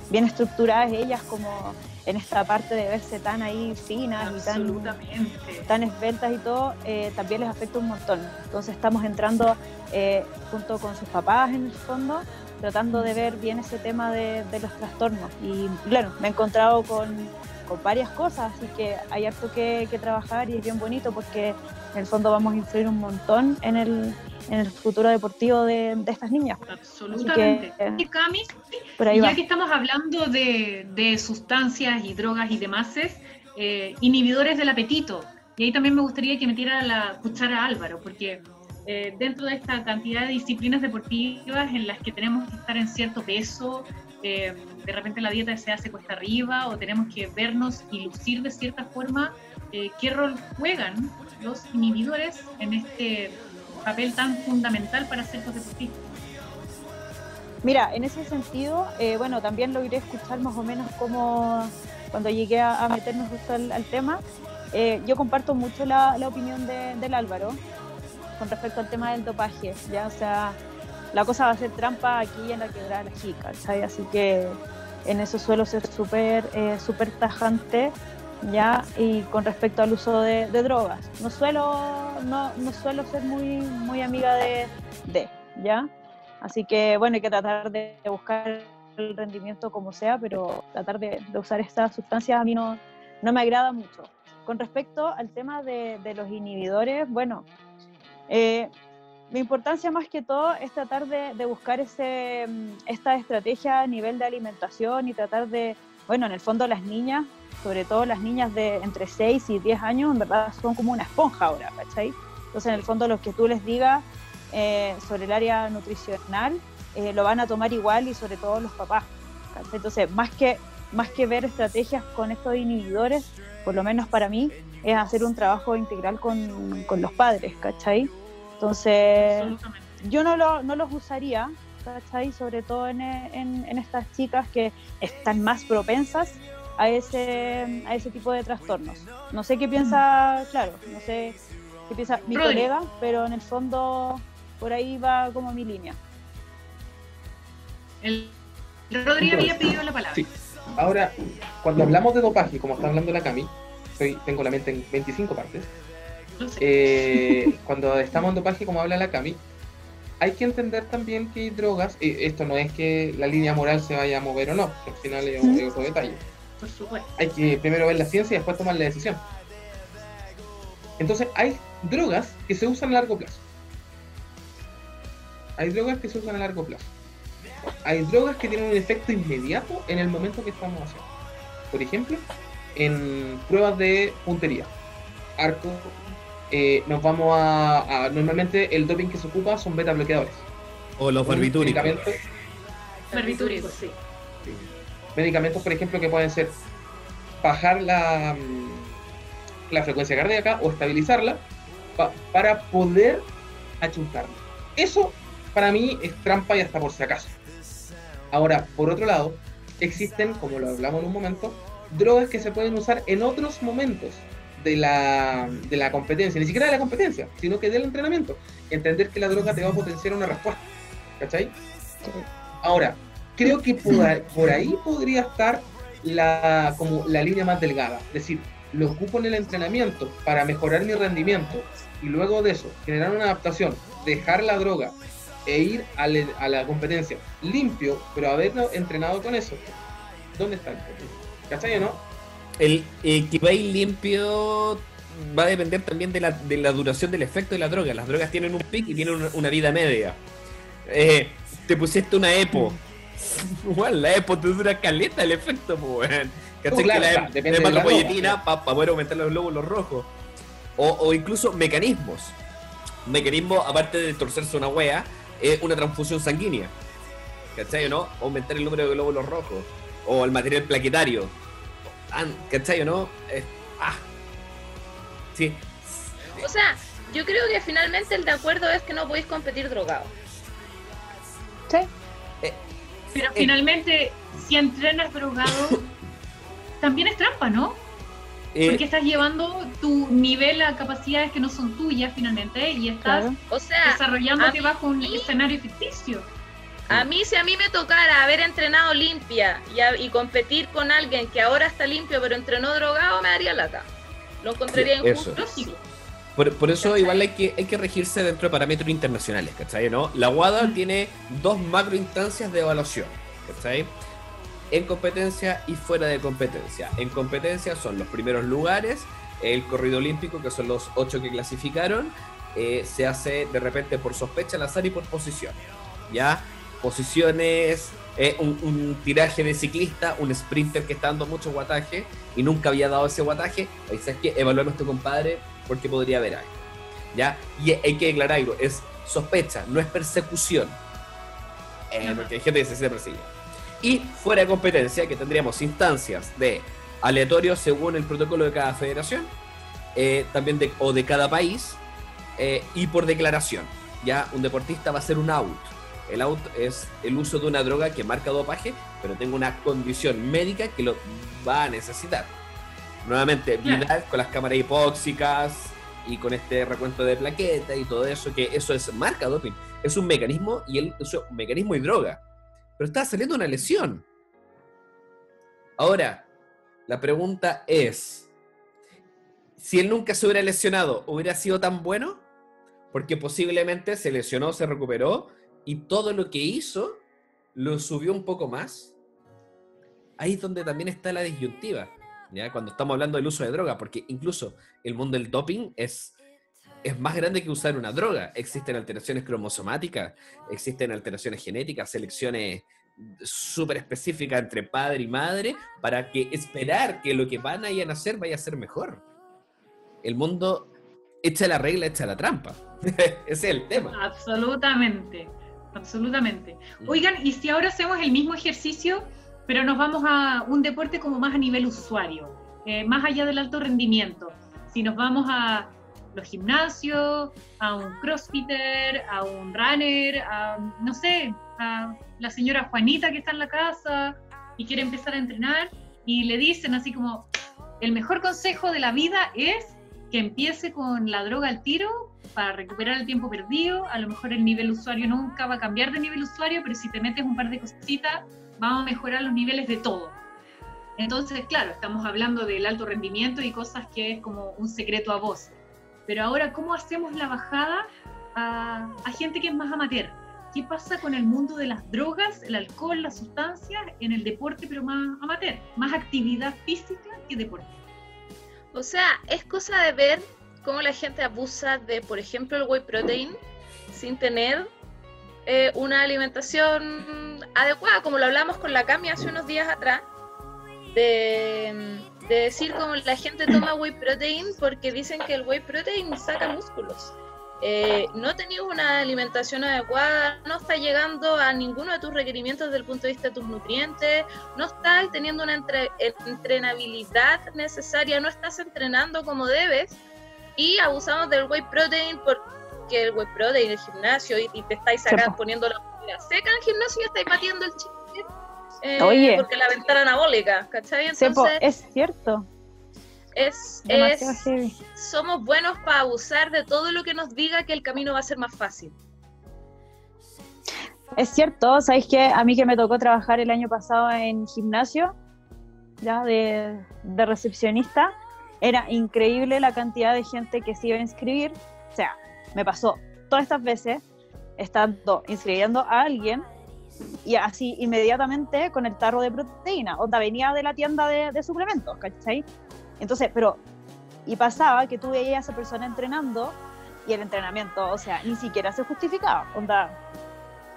G: bien estructuradas ellas, como en esta parte de verse tan ahí finas y tan, tan esbeltas y todo, eh, también les afecta un montón. Entonces estamos entrando junto con sus papás en el fondo, tratando de ver bien ese tema de, de los trastornos. Y claro, me he encontrado con con varias cosas, así que hay harto que, trabajar y es bien bonito porque en el fondo vamos a influir un montón en el, en el futuro deportivo de, estas niñas.
C: Absolutamente. y Cami, ya que estamos hablando de, de, sustancias y drogas y demás, eh, inhibidores del apetito, y ahí también me gustaría que metiera la cuchara Álvaro, porque eh, dentro de esta cantidad de disciplinas deportivas en las que tenemos que estar en cierto peso, eh, de repente la dieta se hace cuesta arriba o tenemos que vernos y lucir de cierta forma, eh, ¿qué rol juegan los inhibidores en este papel tan fundamental para ciertos deportistas?
G: Mira, en ese sentido, eh, bueno, también logré escuchar más o menos cómo, cuando llegué a, meternos justo al, tema, eh, yo comparto mucho la, la opinión de- del Álvaro con respecto al tema del dopaje, ¿ya? O sea, la cosa va a ser trampa aquí en la quebrada de la chica, ¿sabes? Así que en eso suelo ser súper eh, súper tajante, ¿ya? Y con respecto al uso de, de drogas, no suelo, no, no suelo ser muy, muy amiga de, de, ¿ya? Así que, bueno, hay que tratar de buscar el rendimiento como sea, pero tratar de, de usar estas sustancias a mí no, no me agrada mucho. Con respecto al tema de, de los inhibidores, bueno, eh, la importancia más que todo es tratar de, de buscar ese, mm, esta estrategia a nivel de alimentación y tratar de, bueno, en el fondo las niñas, sobre todo las niñas de entre 6 y 10 años, en verdad son como una esponja ahora, ¿cachai? Entonces, en el fondo, lo que tú les digas eh, sobre el área nutricional eh, lo van a tomar igual y sobre todo los papás. ¿cachai? Entonces, más que, más que ver estrategias con estos inhibidores, por lo menos para mí, es hacer un trabajo integral con, con los padres, ¿cachai? Entonces, yo no, lo- no los usaría, ¿cachai? Sobre todo en, en- en estas chicas que están más propensas a ese, a ese tipo de trastornos. No sé qué piensa, claro, no sé qué piensa mi
C: Rodri.
G: colega, pero en el fondo por ahí va como mi línea.
C: El, Rodri había pedido la palabra.
F: Sí. Ahora, cuando hablamos de dopaje, como está hablando la Cami, soy, tengo la mente en 25 partes.
C: Sé.
F: eh, cuando estamos en dopaje, como habla la Cami, hay que entender también que hay drogas, y esto no es que la línea moral se vaya a mover o no, que al final es, un- es otro detalle.
C: Por supuesto.
F: Hay que primero ver la ciencia y después tomar la decisión. Entonces, hay drogas que se usan a largo plazo. Hay drogas que se usan a largo plazo. Hay drogas que tienen un efecto inmediato en el momento que estamos haciendo. Por ejemplo, en pruebas de puntería, arco, eh, nos vamos a, a- Normalmente el doping que se ocupa son beta bloqueadores.
B: O los barbitúricos.
C: Barbitúricos, sí.
F: Medicamentos, por ejemplo, que pueden ser bajar la, mm, la frecuencia cardíaca o estabilizarla pa- para poder achuntarla. Eso para mí es trampa y hasta por si acaso. Ahora, por otro lado, existen, como lo hablamos en un momento, drogas que se pueden usar en otros momentos de la, de la competencia, ni siquiera de la competencia, sino que del entrenamiento. Entender que la droga te va a potenciar una respuesta. ¿Cachai? Ahora, creo que por ahí, podría estar la, como la línea más delgada. Es decir, lo ocupo en el entrenamiento para mejorar mi rendimiento y luego de eso generar una adaptación, dejar la droga e ir a, la competencia limpio, pero haberlo entrenado con eso. ¿Dónde está el? ¿Cachai o no?
B: El, que va limpio va a depender también de la, de la duración del efecto de la droga. Las drogas tienen un pic y tienen una, una vida media. Eh, te pusiste una EPO. Igual, la EPO te dura caleta el efecto, pues, weón. ¿Cachai?
F: Oh, claro,
B: que la
F: claro,
B: de hematopoietina para poder aumentar los glóbulos rojos. O, o incluso mecanismos. Mecanismo, aparte de torcerse una wea, es una transfusión sanguínea. ¿Cachai o no? Aumentar el número de glóbulos rojos. O el material plaquetario. ¿Cachai o no? Eh, ah. Sí.
D: O sea, yo creo que finalmente el de acuerdo es que no podéis competir drogado.
G: Sí.
C: Pero
B: Eh.
C: finalmente, si entrenas drogado, también es trampa, ¿no?
B: Eh,
C: Porque estás llevando tu nivel a capacidades que no son tuyas finalmente y estás
G: Claro.
D: O sea,
C: desarrollándote bajo un
D: mí-
C: escenario ficticio.
D: a mí si a mí me tocara haber entrenado limpia y, a- y competir con alguien que ahora está limpio pero entrenó drogado, me daría lata. Lo encontraría
B: Sí, eso. Por, por eso
D: ¿Cachai?
B: igual hay que, hay que regirse dentro de parámetros internacionales, ¿cachai? ¿no? La WADA
C: Mm.
B: tiene dos macroinstancias de evaluación, ¿cachai? En competencia y fuera de competencia. En competencia son los primeros lugares, el corrido olímpico, que son los ocho que clasificaron, eh, se hace de repente por sospecha al azar y por posición. ¿Ya? Posiciones, eh, un, un tiraje de ciclista, un sprinter que está dando mucho guataje y nunca había dado ese guataje. Ahí sabes que evaluar a nuestro compadre porque podría haber algo. ¿Ya? Y hay que declarar algo, es sospecha, no es persecución. Eh, porque hay gente que se siente perseguida. Y fuera de competencia, que tendríamos instancias de aleatorio según el protocolo de cada federación, eh, también de, o de cada país, eh, y por declaración. Ya un deportista va a ser un out. El out es el uso de una droga que marca dopaje, pero tengo una condición médica que lo va a necesitar. Nuevamente,
C: Claro.
B: Con las cámaras hipóxicas y con este recuento de plaqueta y todo eso, que eso es marca doping. Es un mecanismo y él usó un mecanismo y droga. Pero estaba saliendo una lesión. Ahora, la pregunta es, si él nunca se hubiera lesionado, ¿hubiera sido tan bueno? Porque posiblemente se lesionó, se recuperó y todo lo que hizo lo subió un poco más. Ahí es donde también está la disyuntiva, ¿ya? Cuando estamos hablando del uso de droga, porque incluso el mundo del doping es, es más grande que usar una droga. Existen alteraciones cromosomáticas, existen alteraciones genéticas, selecciones súper específicas entre padre y madre para que esperar que lo que van a ir a nacer vaya a ser mejor. El mundo echa la regla, echa la trampa. Ese es el tema.
C: Absolutamente, absolutamente. Oigan, ¿y si ahora hacemos el mismo ejercicio, pero nos vamos a un deporte como más a nivel usuario, eh, más allá del alto rendimiento? Si nos vamos a los gimnasios, a un crossfitter, a un runner, a, no sé, a la señora Juanita que está en la casa y quiere empezar a entrenar y le dicen así como, el mejor consejo de la vida es que empiece con la droga al tiro para recuperar el tiempo perdido. A lo mejor el nivel usuario nunca va a cambiar de nivel usuario, pero si te metes un par de cositas, vamos a mejorar los niveles de todo. Entonces, claro, estamos hablando del alto rendimiento y cosas que es como un secreto a voz. Pero ahora, ¿cómo hacemos la bajada a, a gente que es más amateur? ¿Qué pasa con el mundo de las drogas, el alcohol, las sustancias en el deporte, pero más amateur? Más actividad física que deporte.
D: O sea, es cosa de ver cómo la gente abusa de, por ejemplo, el whey protein sin tener eh, una alimentación adecuada, como lo hablamos con la Cami hace unos días atrás, de, de decir como la gente toma whey protein porque dicen que el whey protein saca músculos. Eh, no tenías una alimentación adecuada, no estás llegando a ninguno de tus requerimientos desde el punto de vista de tus nutrientes, no estás teniendo una entre- entrenabilidad necesaria, no estás entrenando como debes y abusamos del whey protein porque el whey protein, el gimnasio y, y te estáis sacando,
G: po.
D: poniendo la seca en el gimnasio y estáis batiendo el chicle eh,
G: Oye.
D: porque la ventana anabólica, ¿cachai?
G: Sepo,
D: Entonces
G: es cierto.
D: es, es somos buenos para abusar de todo lo que nos diga que el camino va a ser más fácil.
G: Es cierto, ¿sabéis que A mí que me tocó trabajar el año pasado en gimnasio, ya de, de recepcionista, era increíble la cantidad de gente que se iba a inscribir. O sea, me pasó todas estas veces estando inscribiendo a alguien y así inmediatamente con el tarro de proteína. Onda venía de la tienda de, de suplementos, ¿cachai? Entonces, pero, y pasaba que tú veías a esa persona entrenando y el entrenamiento, o sea, ni siquiera se justificaba. Onda,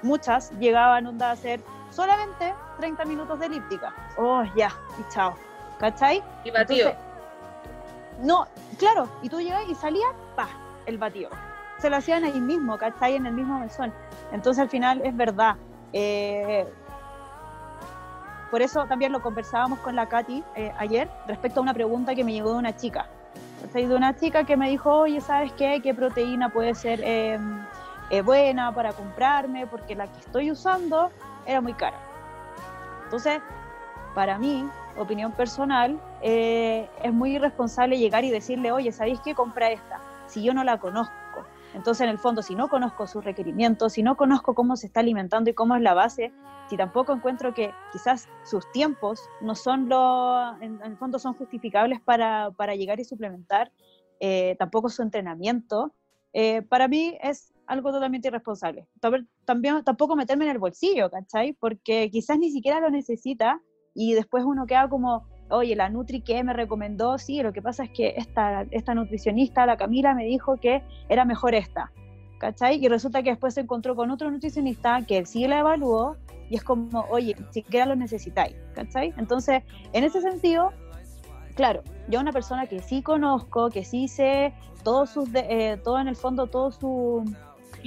G: muchas llegaban onda, a hacer solamente 30 minutos de elíptica. Oh, ya, y chao. ¿Cachai?
D: Y batido.
G: Entonces, no, claro, y tú llegas y salías, pa, el batido. Se lo hacían ahí mismo, ¿cachai? En el mismo mesón. Entonces al final es verdad. eh, por eso también lo conversábamos con la Katy eh, ayer respecto a una pregunta que me llegó de una chica. De una chica que me dijo, oye, ¿sabes qué? ¿Qué proteína puede ser eh, eh, buena para comprarme? Porque la que estoy usando era muy cara. Entonces, para mí, opinión personal, eh, es muy irresponsable llegar y decirle, oye, ¿sabéis qué? Compra esta, si yo no la conozco. Entonces, en el fondo, si no conozco sus requerimientos, si no conozco cómo se está alimentando y cómo es la base, si tampoco encuentro que quizás sus tiempos no son lo, en, en el fondo son justificables para, para llegar y suplementar, eh, tampoco su entrenamiento, eh, para mí es algo totalmente irresponsable. También, tampoco meterme en el bolsillo, ¿cachai? Porque quizás ni siquiera lo necesita y después uno queda como, oye, la Nutri que me recomendó, sí, lo que pasa es que esta, esta nutricionista, la Camila, me dijo que era mejor esta, ¿cachai? Y resulta que después se encontró con otro nutricionista que sí la evaluó y es como, oye, siquiera lo necesitáis, ¿cachai? Entonces, en ese sentido, claro, yo una persona que sí conozco, que sí sé todos sus, de- eh, todo en el fondo, todos su-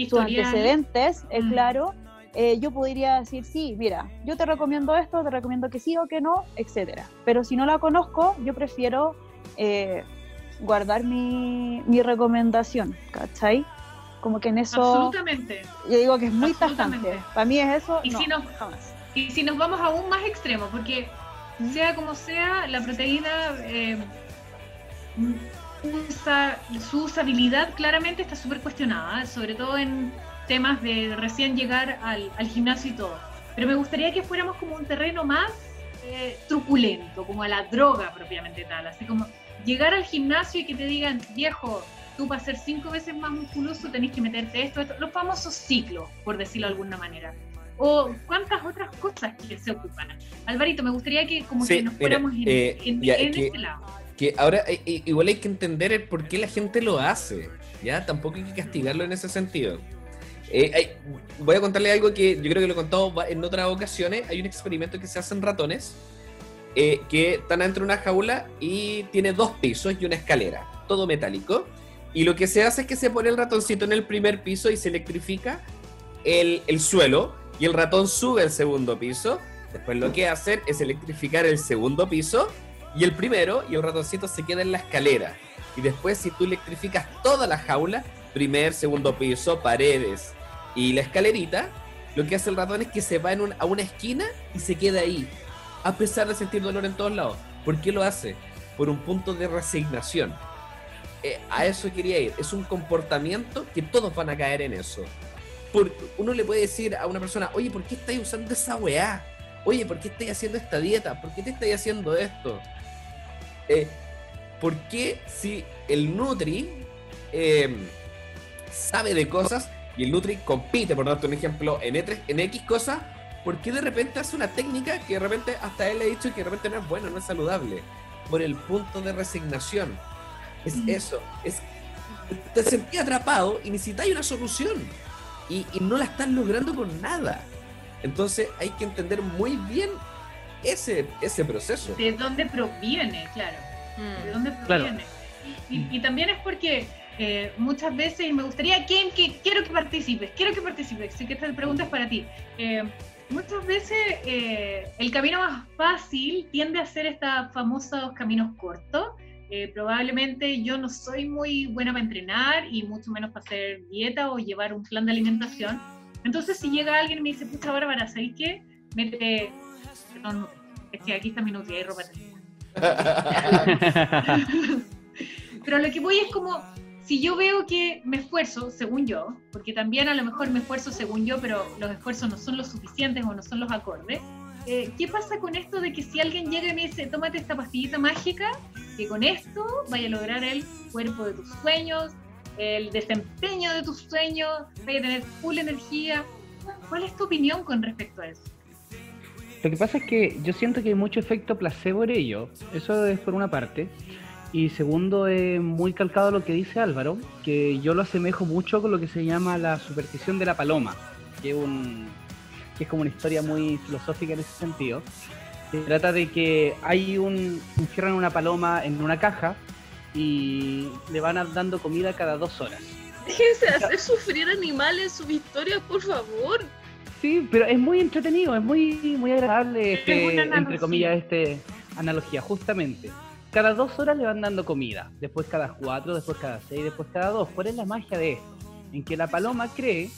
G: sus antecedentes, eh,
C: Mm.
G: claro, eh, yo podría decir, sí, mira, yo te recomiendo esto, te recomiendo que sí o que no, etcétera. Pero si no la conozco, yo prefiero eh, guardar mi, mi recomendación, ¿cachai? Como que en eso
C: Absolutamente.
G: yo digo que es muy tajante. Para mí es eso,
C: Y
G: no,
C: si no-
G: jamás.
C: Y si nos vamos aún más extremo, porque
G: ¿Mm?
C: sea como sea, la proteína, eh, usa, su usabilidad claramente está súper cuestionada, sobre todo en temas de recién llegar al, al, gimnasio y todo. Pero me gustaría que fuéramos como un terreno más eh, truculento, como a la droga propiamente tal, así como llegar al gimnasio y que te digan, viejo, tú para ser cinco veces más musculoso tenés que meterte esto, esto, los famosos ciclos, por decirlo de alguna manera. O cuántas otras cosas que se ocupan. Alvarito, me gustaría que como que nos fuéramos en,
B: eh,
C: en,
B: ya,
C: en
B: que-
C: este lado.
B: Que ahora eh, eh, igual hay que entender el por qué la gente lo hace, ¿ya? Tampoco hay que castigarlo en ese sentido. Eh, voy a contarle algo que yo creo que lo he contado en otras ocasiones. Hay un experimento que se hace en ratones eh, que están dentro de una jaula y tiene dos pisos y una escalera, todo metálico. Y lo que se hace es que se pone el ratoncito en el primer piso y se electrifica el, el suelo y el ratón sube al segundo piso. Después lo que hacen es electrificar el segundo piso y el primero y el ratoncito se queda en la escalera. Y después si tú electrificas toda la jaula, primer, segundo piso, paredes y la escalerita, lo que hace el ratón es que se va en a una esquina y se queda ahí, a pesar de sentir dolor en todos lados. ¿Por qué lo hace? Por un punto de resignación. Eh, a eso quería ir. Es un comportamiento que todos van a caer en eso. Por, uno le puede decir a una persona, oye, ¿por qué estáis usando esa weá? Oye, ¿por qué estáis haciendo esta dieta? ¿Por qué te estáis haciendo esto? Eh, ¿Por qué si el Nutri eh, sabe de cosas y el Nutri compite, por darte un ejemplo, en, E3 en X cosas, ¿por qué de repente hace una técnica que de repente hasta él le ha dicho que de repente no es buena, no es saludable? Por el punto de resignación. Es
C: Mm.
B: eso, es te sentí atrapado y necesitáis una solución y, y no la estás logrando con nada. Entonces hay que entender muy bien ese, ese proceso.
C: de dónde proviene, claro, de
D: Mm.
C: dónde
E: Claro.
C: proviene. Y, y- y también es porque eh, muchas veces, y me gustaría, Ken, que quiero que participes, quiero que participes, así que esta pregunta es para ti. Eh, muchas veces eh, el camino más fácil tiende a ser estos famosos caminos cortos. Eh, probablemente yo no soy muy buena para entrenar y mucho menos para hacer dieta o llevar un plan de alimentación. Entonces, si llega alguien y me dice, pucha, Bárbara, ¿sabéis qué? Métete, perdón, es que aquí está mi nutria, hay ropa Pero lo que voy es como, si yo veo que me esfuerzo, según yo, porque también a lo mejor me esfuerzo según yo, pero los esfuerzos no son los suficientes o no son los acordes, eh, ¿qué pasa con esto de que si alguien llega y me dice, tómate esta pastillita mágica, que con esto vaya a lograr el cuerpo de tus sueños, el desempeño de tus sueños, vaya a tener full energía? ¿Cuál es tu opinión con respecto a eso?
E: Lo que pasa es que yo siento que hay mucho efecto placebo en ello. Eso es por una parte. Y segundo, es muy calcado lo que dice Álvaro, que yo lo asemejo mucho con lo que se llama la superstición de la paloma, que es, un, que es como una historia muy filosófica en ese sentido. Se trata de que hay un, encierran una paloma en una caja y le van dando comida cada dos horas.
D: Déjense hacer sufrir animales sus historias, por favor.
E: Sí, pero es muy entretenido, es muy, muy agradable,
C: Es
E: este, entre comillas, este analogía, justamente. Cada dos horas le van dando comida, después cada cuatro, después cada seis, después cada dos. ¿Cuál es la magia de esto? En que la paloma cree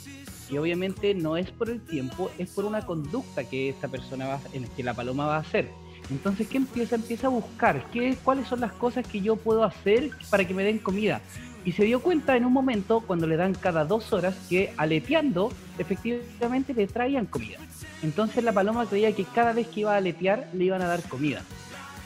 E: que obviamente no es por el tiempo, es por una conducta que esta persona va, en que la paloma va a hacer. Entonces, ¿qué empieza? Empieza a buscar qué, cuáles son las cosas que yo puedo hacer para que me den comida. Y se dio cuenta en un momento, cuando le dan cada dos horas, que aleteando, efectivamente le traían comida. Entonces la paloma creía que cada vez que iba a aletear, le iban a dar comida.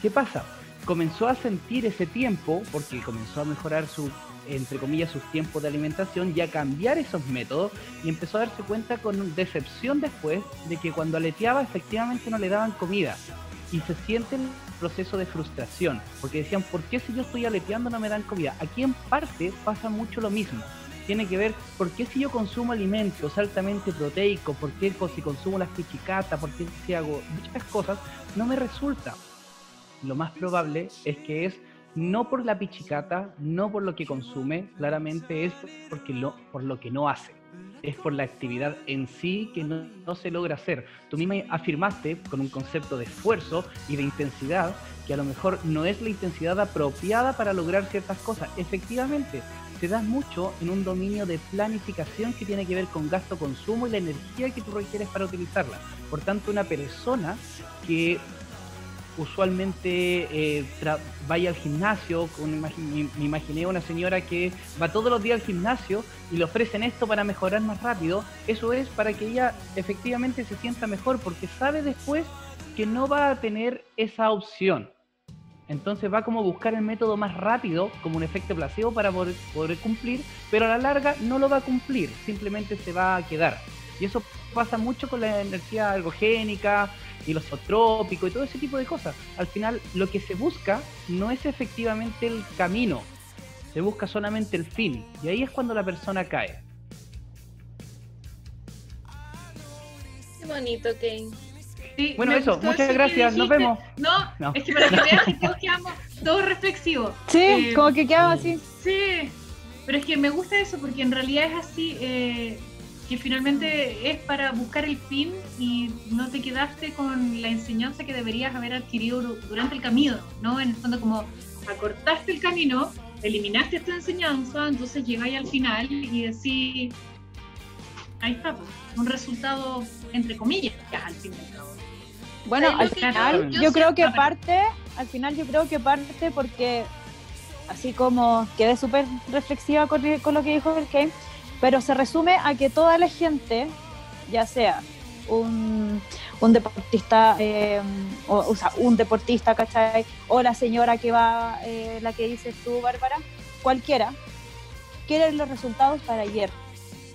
E: ¿Qué pasa? Comenzó a sentir ese tiempo, porque comenzó a mejorar su, entre comillas, sus tiempos de alimentación y a cambiar esos métodos, y empezó a darse cuenta con decepción después de que cuando aleteaba, efectivamente no le daban comida. Y se siente el proceso de frustración, porque decían, ¿por qué si yo estoy aleteando no me dan comida? Aquí en parte pasa mucho lo mismo. Tiene que ver, ¿por qué si yo consumo alimentos altamente proteicos? ¿Por qué si consumo las pichicatas? ¿Por qué si hago muchas cosas? No me resulta. Lo más probable es que es no por la pichicata, no por lo que consume, claramente es porque lo, por lo que no hace. Es por la actividad en sí que no, no se logra hacer. Tú misma afirmaste con un concepto de esfuerzo y de intensidad que a lo mejor no es la intensidad apropiada para lograr ciertas cosas. Efectivamente, se da mucho en un dominio de planificación que tiene que ver con gasto-consumo y la energía que tú requieres para utilizarla. Por tanto, una persona que usualmente eh, vaya al gimnasio, me, imaginé una señora que va todos los días al gimnasio y le ofrecen esto para mejorar más rápido, eso es para que ella efectivamente se sienta mejor porque sabe después que no va a tener esa opción. Entonces va como buscar el método más rápido, como un efecto placebo para poder, poder, cumplir, pero a la larga no lo va a cumplir, simplemente se va a quedar. Y eso pasa mucho con la energía algogénica y los zootrópicos y todo ese tipo de cosas. Al final lo que se busca no es efectivamente el camino, se busca solamente el fin. Y ahí es cuando la persona cae.
D: Qué bonito, Kane
E: bueno, eso, muchas gracias, nos vemos.
C: No, es que para que que todos quedamos todos reflexivos.
G: Sí, eh, como que quedamos así.
C: Sí, pero es que me gusta eso porque en realidad es así, eh, que finalmente es para buscar el fin y no te quedaste con la enseñanza que deberías haber adquirido durante el camino, ¿no? En el fondo como acortaste el camino, eliminaste esta enseñanza, entonces llegáis al final y decís, ahí está, pues, un resultado entre comillas al final.
G: Bueno, al final yo, creo que parte, al final yo creo que parte porque así como quedé súper reflexiva con, lo que dijo el Kane, pero se resume a que toda la gente, ya sea un, deportista, eh, o, sea, un deportista, ¿cachai? O la señora que va, eh, la que dices tú, Bárbara, cualquiera, quiere los resultados para ayer,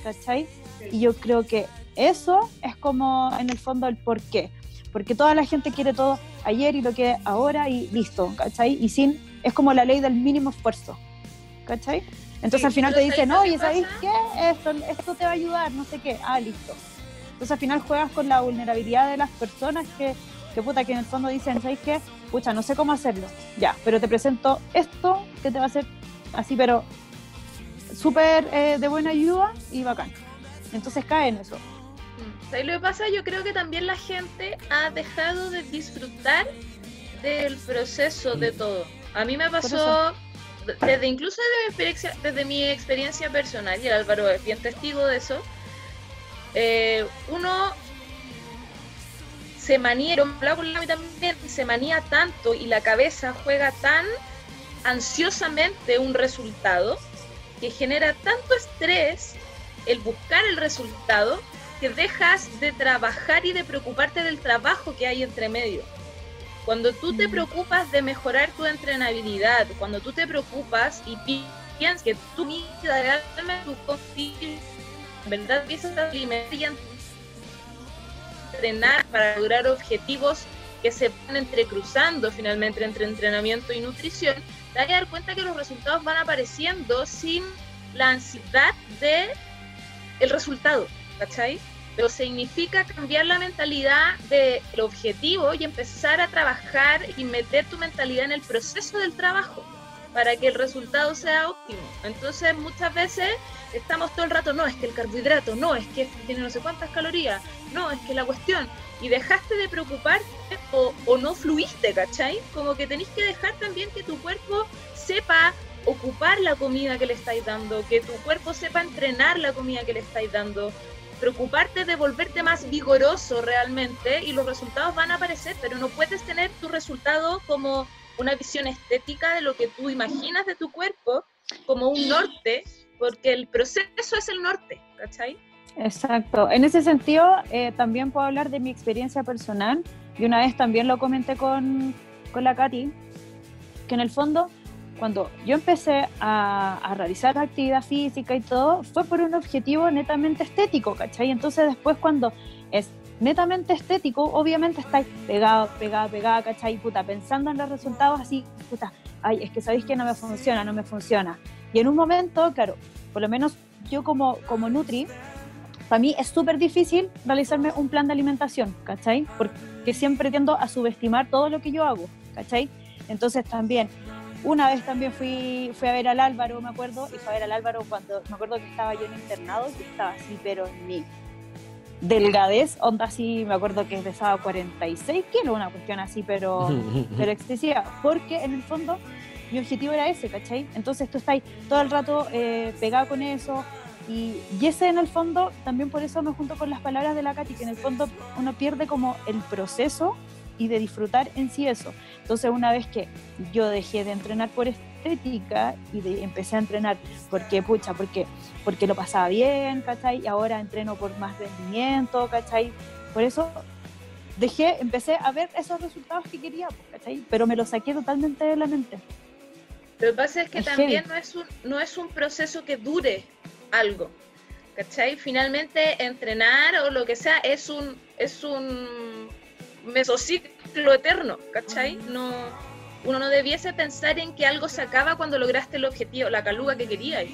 G: ¿cachai? Y yo creo que eso es como en el fondo el por qué porque toda la gente quiere todo ayer y lo que ahora y listo, ¿cachai? Y sin, es como la ley del mínimo esfuerzo, ¿cachai? Entonces al final te dicen, oye, ¿sabes qué? Esto, esto te va a ayudar, no sé qué, ah, listo. Entonces al final juegas con la vulnerabilidad de las personas que, que puta, que en el fondo dicen, ¿sabes qué? Pucha, no sé cómo hacerlo, ya, pero te presento esto que te va a hacer así, pero súper eh, de buena ayuda y bacán. Entonces cae en eso.
D: Y lo que pasa? Yo creo que también la gente ha dejado de disfrutar del proceso de todo. A mí me pasó, desde incluso desde mi, experiencia, desde mi experiencia personal, y el Álvaro es bien testigo de eso, eh, uno se manía, también se manía tanto y la cabeza juega tan ansiosamente un resultado que genera tanto estrés el buscar el resultado que dejas de trabajar y de preocuparte del trabajo que hay entre medio. Cuando tú te preocupas de mejorar tu entrenabilidad, cuando tú te preocupas y piensas que tu vida tu en verdad empiezas a alimentar y entrenar para lograr objetivos que se van entrecruzando finalmente entre entrenamiento y nutrición, te vas a dar cuenta que los resultados van apareciendo sin la ansiedad de el resultado, ¿cachai? Pero significa cambiar la mentalidad del objetivo y empezar a trabajar y meter tu mentalidad en el proceso del trabajo para que el resultado sea óptimo. Entonces muchas veces estamos todo el rato, no, es que el carbohidrato, no, es que tiene no sé cuántas calorías, no, es que la cuestión, y dejaste de preocuparte o, o no fluiste, ¿cachai? Como que tenéis que dejar también que tu cuerpo sepa ocupar la comida que le estáis dando, que tu cuerpo sepa entrenar la comida que le estáis dando, preocuparte de volverte más vigoroso realmente y los resultados van a aparecer, pero no puedes tener tu resultado como una visión estética de lo que tú imaginas de tu cuerpo como un norte, porque el proceso es el norte, ¿cachai?
G: Exacto. En ese sentido, eh, también puedo hablar de mi experiencia personal y una vez también lo comenté con, con la Katy, que en el fondo cuando yo empecé a, realizar actividad física y todo, fue por un objetivo netamente estético, ¿cachai? Entonces después cuando es netamente estético, obviamente estáis pegado, pegado, pegado, ¿cachai? Puta, pensando en los resultados así, puta, ay, es que sabéis que no me funciona, no me funciona. Y en un momento, claro, por lo menos yo como, como Nutri, para mí es súper difícil realizarme un plan de alimentación, ¿cachai? Porque siempre tiendo a subestimar todo lo que yo hago, ¿cachai? Entonces también una vez también fui, fui a ver al Álvaro, me acuerdo, y fui a ver al Álvaro cuando me acuerdo que estaba yo en internado y estaba así, pero en mi delgadez, onda así, me acuerdo que pesaba 46 kilos, una cuestión así, pero, pero excesiva, porque en el fondo mi objetivo era ese, ¿cachai? Entonces tú estás todo el rato eh, pegado con eso, y, y, ese en el fondo, también por eso me junto con las palabras de la Katy, que en el fondo uno pierde como el proceso y de disfrutar en sí eso. Entonces una vez que yo dejé de entrenar por estética y de, empecé a entrenar porque, pucha, porque, porque lo pasaba bien, ¿cachai? Y ahora entreno por más rendimiento, ¿cachai? Por eso dejé, empecé a ver esos resultados que quería, ¿cachai? Pero me los saqué totalmente de la mente.
D: Lo que pasa es que también no es, un, no es un proceso que dure algo. ¿Cachai? Finalmente entrenar o lo que sea es un, es un mesociclo eterno, ¿cachai? No, uno no debiese pensar en que algo se acaba cuando lograste el objetivo, la caluga que querías.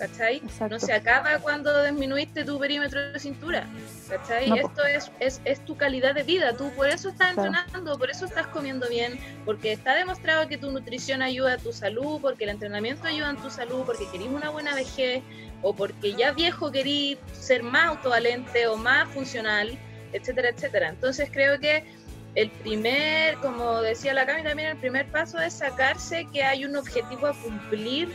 D: ¿cachai? No se acaba cuando disminuiste tu perímetro de cintura, ¿cachai? Esto es, es, es, tu calidad de vida, tú por eso estás entrenando, por eso estás comiendo bien, porque está demostrado que tu nutrición ayuda a tu salud, porque el entrenamiento ayuda en tu salud, porque querís una buena vejez, o porque ya viejo querís ser más autovalente o más funcional, etcétera, etcétera. Entonces creo que el primer, como decía la Cami también, el primer paso es sacarse que hay un objetivo a cumplir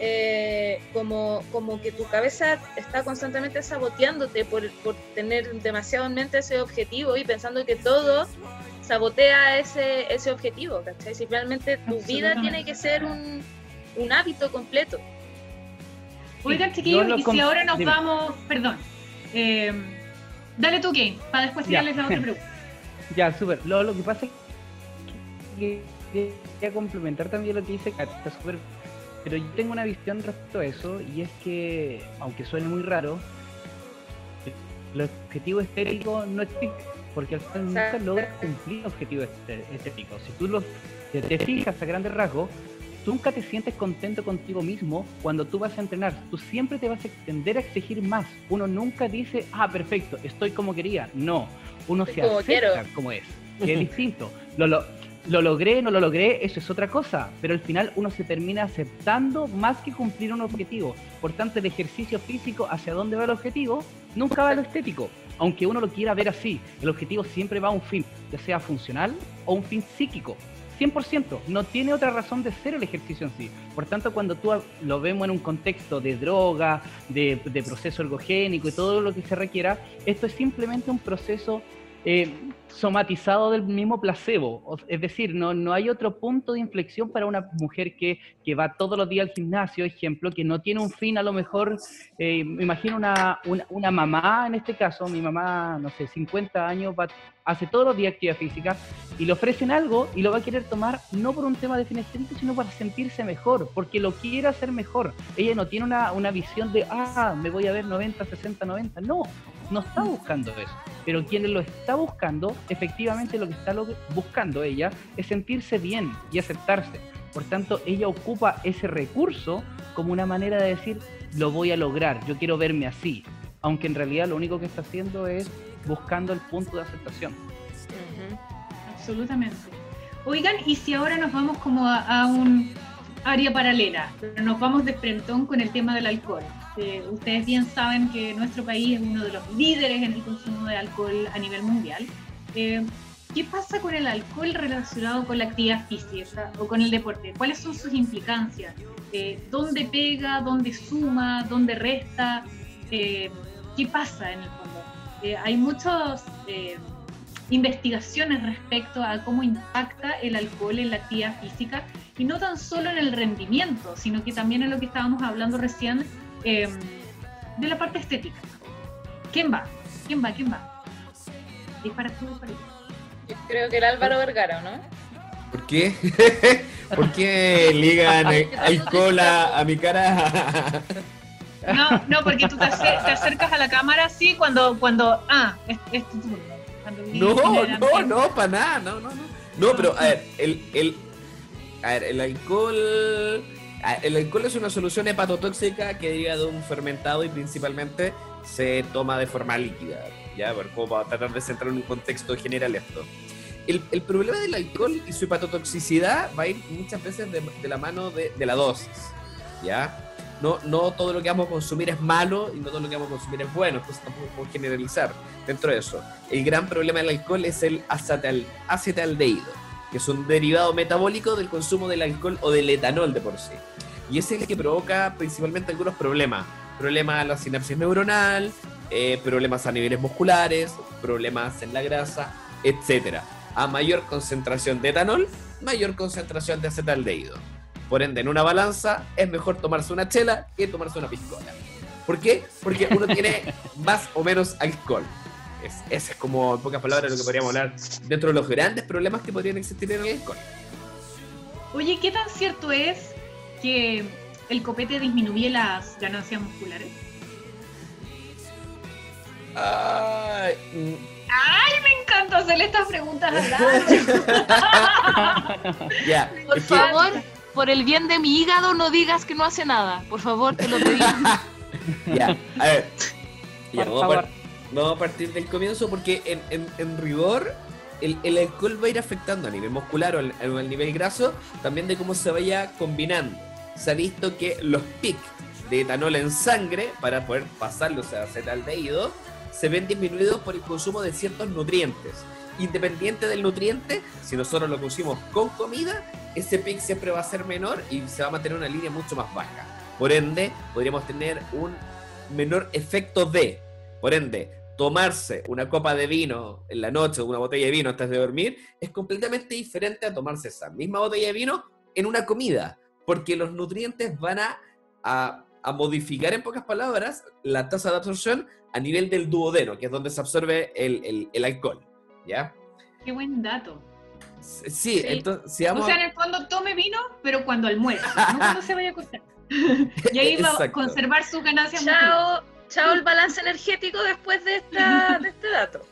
D: eh, como, como que tu cabeza está constantemente saboteándote por, por tener demasiado en mente ese objetivo y pensando que todo sabotea ese, ese objetivo, ¿cachai? Si realmente tu vida tiene que ser un, un hábito completo.
C: Oigan, chiquillos, y si ahora nos vamos, perdón, eh, dale tú, Kane, para después tirarles la otra pregunta.
E: Ya, súper. Lo, lo que pasa es que quería complementar también lo que dice Kat, está súper pero yo tengo una visión respecto a eso y es que, aunque suene muy raro, el objetivo estético no es porque al final nunca logras cumplir el objetivo este, estético. Si tú lo, te fijas a grandes rasgos, tú nunca te sientes contento contigo mismo cuando tú vas a entrenar. Tú siempre te vas a extender a exigir más. Uno nunca dice, ah, perfecto, estoy como quería. No, uno se acepta como es, que es distinto. Lo, lo, lo logré, no lo logré, eso es otra cosa, pero al final uno se termina aceptando más que cumplir un objetivo. Por tanto, el ejercicio físico, hacia dónde va el objetivo, nunca va a lo estético, aunque uno lo quiera ver así. El objetivo siempre va a un fin, ya sea funcional o un fin psíquico. 100%, no tiene otra razón de ser el ejercicio en sí. Por tanto, cuando tú lo vemos en un contexto de droga, de, de proceso ergogénico y todo lo que se requiera, esto es simplemente un proceso eh, somatizado del mismo placebo. Es decir, no, no hay otro punto de inflexión para una mujer que, que va todos los días al gimnasio, ejemplo, que no tiene un fin, a lo mejor, eh, me imagino una, una, mamá, en este caso, mi mamá, no sé, 50 años, va, hace todos los días actividad física y le ofrecen algo y lo va a querer tomar no por un tema de fin sino para sentirse mejor, porque lo quiere hacer mejor. Ella no tiene una, una visión de, ah, me voy a ver 90, 60, 90. No, no está buscando eso. Pero quien lo está buscando, efectivamente lo que está buscando ella es sentirse bien y aceptarse. Por tanto, ella ocupa ese recurso como una manera de decir, lo voy a lograr, yo quiero verme así. Aunque en realidad lo único que está haciendo es buscando el punto de aceptación.
C: Absolutamente. Oigan, y si ahora nos vamos como a, un área paralela, nos vamos de frentón con el tema del alcohol. Eh, ustedes bien saben que nuestro país es uno de los líderes en el consumo de alcohol a nivel mundial. Eh, ¿Qué pasa con el alcohol relacionado con la actividad física o con el deporte? ¿Cuáles son sus implicancias? Eh, ¿Dónde pega? ¿Dónde suma? ¿Dónde resta? ¿Qué pasa en el fondo? hay muchas investigaciones respecto a cómo impacta el alcohol en la actividad física y no tan solo en el rendimiento, sino que también en lo que estábamos hablando recién Em, de la parte estética. ¿Quién va? ¿Quién va? ¿Quién va? Dispara tú, dispara
D: Yo creo que el Álvaro Vergara, ¿no?
B: ¿Por qué? ¿Por qué ligan alcohol a, a mi cara?
C: No, no, porque tú te, acercas a la cámara así cuando, cuando, ah, es, tu turno.
B: No, no, no, para nada, no, no, no. No, pero a ver, el, el, a ver, el alcohol el alcohol es una solución hepatotóxica que deriva de un fermentado y principalmente se toma de forma líquida, ¿ya? Como para tratar de centrar en un contexto general esto. El, problema del alcohol y su hepatotoxicidad va a ir muchas veces de, la mano de, la dosis, ¿ya? No, no todo lo que vamos a consumir es malo y no todo lo que vamos a consumir es bueno, entonces tampoco podemos generalizar dentro de eso. El gran problema del alcohol es el acetal, acetaldehído que es un derivado metabólico del consumo del alcohol o del etanol de por sí. Y es el que provoca principalmente algunos problemas. Problemas en la sinapsis neuronal, eh, problemas a niveles musculares, problemas en la grasa, etc. a mayor concentración de etanol, mayor concentración de acetaldehído. Por ende, en una balanza es mejor tomarse una chela que tomarse una piscola. ¿Por qué? Porque uno tiene más o menos alcohol. Es, ese es como, en pocas palabras, lo que podríamos hablar dentro de los grandes problemas que podrían existir en el alcohol.
C: Oye, ¿qué tan cierto es que el copete disminuye las ganancias musculares?
B: Ay,
C: ¡Ay, me encanta hacerle estas preguntas a
B: ya.
D: Por
B: es que-
D: favor, por el bien de mi hígado, no digas que no hace nada. Por favor, te lo pedí.
B: Ya, a ver. Ya,
G: Por
B: vamos, a
G: favor.
B: par- vamos a partir del comienzo porque en, en- en rigor el, el alcohol va a ir afectando a nivel muscular o al, al nivel graso también de cómo se vaya combinando. Se ha visto que los pics de etanol en sangre para poder pasarlos a acetaldehído se ven disminuidos por el consumo de ciertos nutrientes. Independiente del nutriente, si nosotros lo consumimos con comida, ese pic siempre va a ser menor y se va a mantener una línea mucho más baja. Por ende, podríamos tener un menor efecto de, por ende, tomarse una copa de vino en la noche o una botella de vino antes de dormir es completamente diferente a tomarse esa misma botella de vino en una comida, porque los nutrientes van a, a- a modificar, en pocas palabras, la tasa de absorción a nivel del duodeno, que es donde se absorbe el, el- el alcohol. ¿Ya?
C: ¡Qué buen dato!
B: Sí, sí, entonces, si vamos
C: O sea, en el fondo tome vino, pero cuando almuerce, no cuando se vaya a acostar. Y ahí va a conservar sus ganancias.
D: Chao, chao el balance energético después de, esta, de este dato.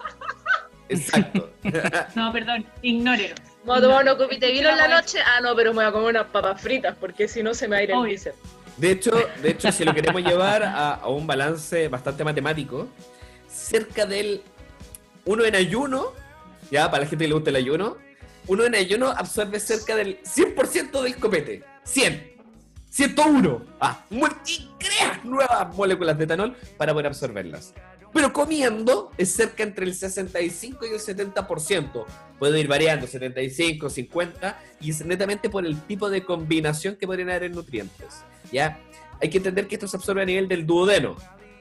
B: Exacto.
C: No, perdón, ignórenos.
D: Me voy a tomar de vino en la noche. Ah, no, pero me voy a comer unas papas fritas porque si no se me va a ir el bíceps.
B: De hecho, de hecho, si lo queremos llevar a, a un balance bastante matemático, cerca del uno en ayuno, ya para la gente que le gusta el ayuno, uno en ayuno absorbe cerca del 100% del copete. 100. 101. Ah, y creas nuevas moléculas de etanol para poder absorberlas. Pero comiendo es cerca entre el 65 y el 70%. Puede ir variando, 75, 50, y es netamente por el tipo de combinación que podrían haber en nutrientes. ¿ya? Hay que entender que esto se absorbe a nivel del duodeno.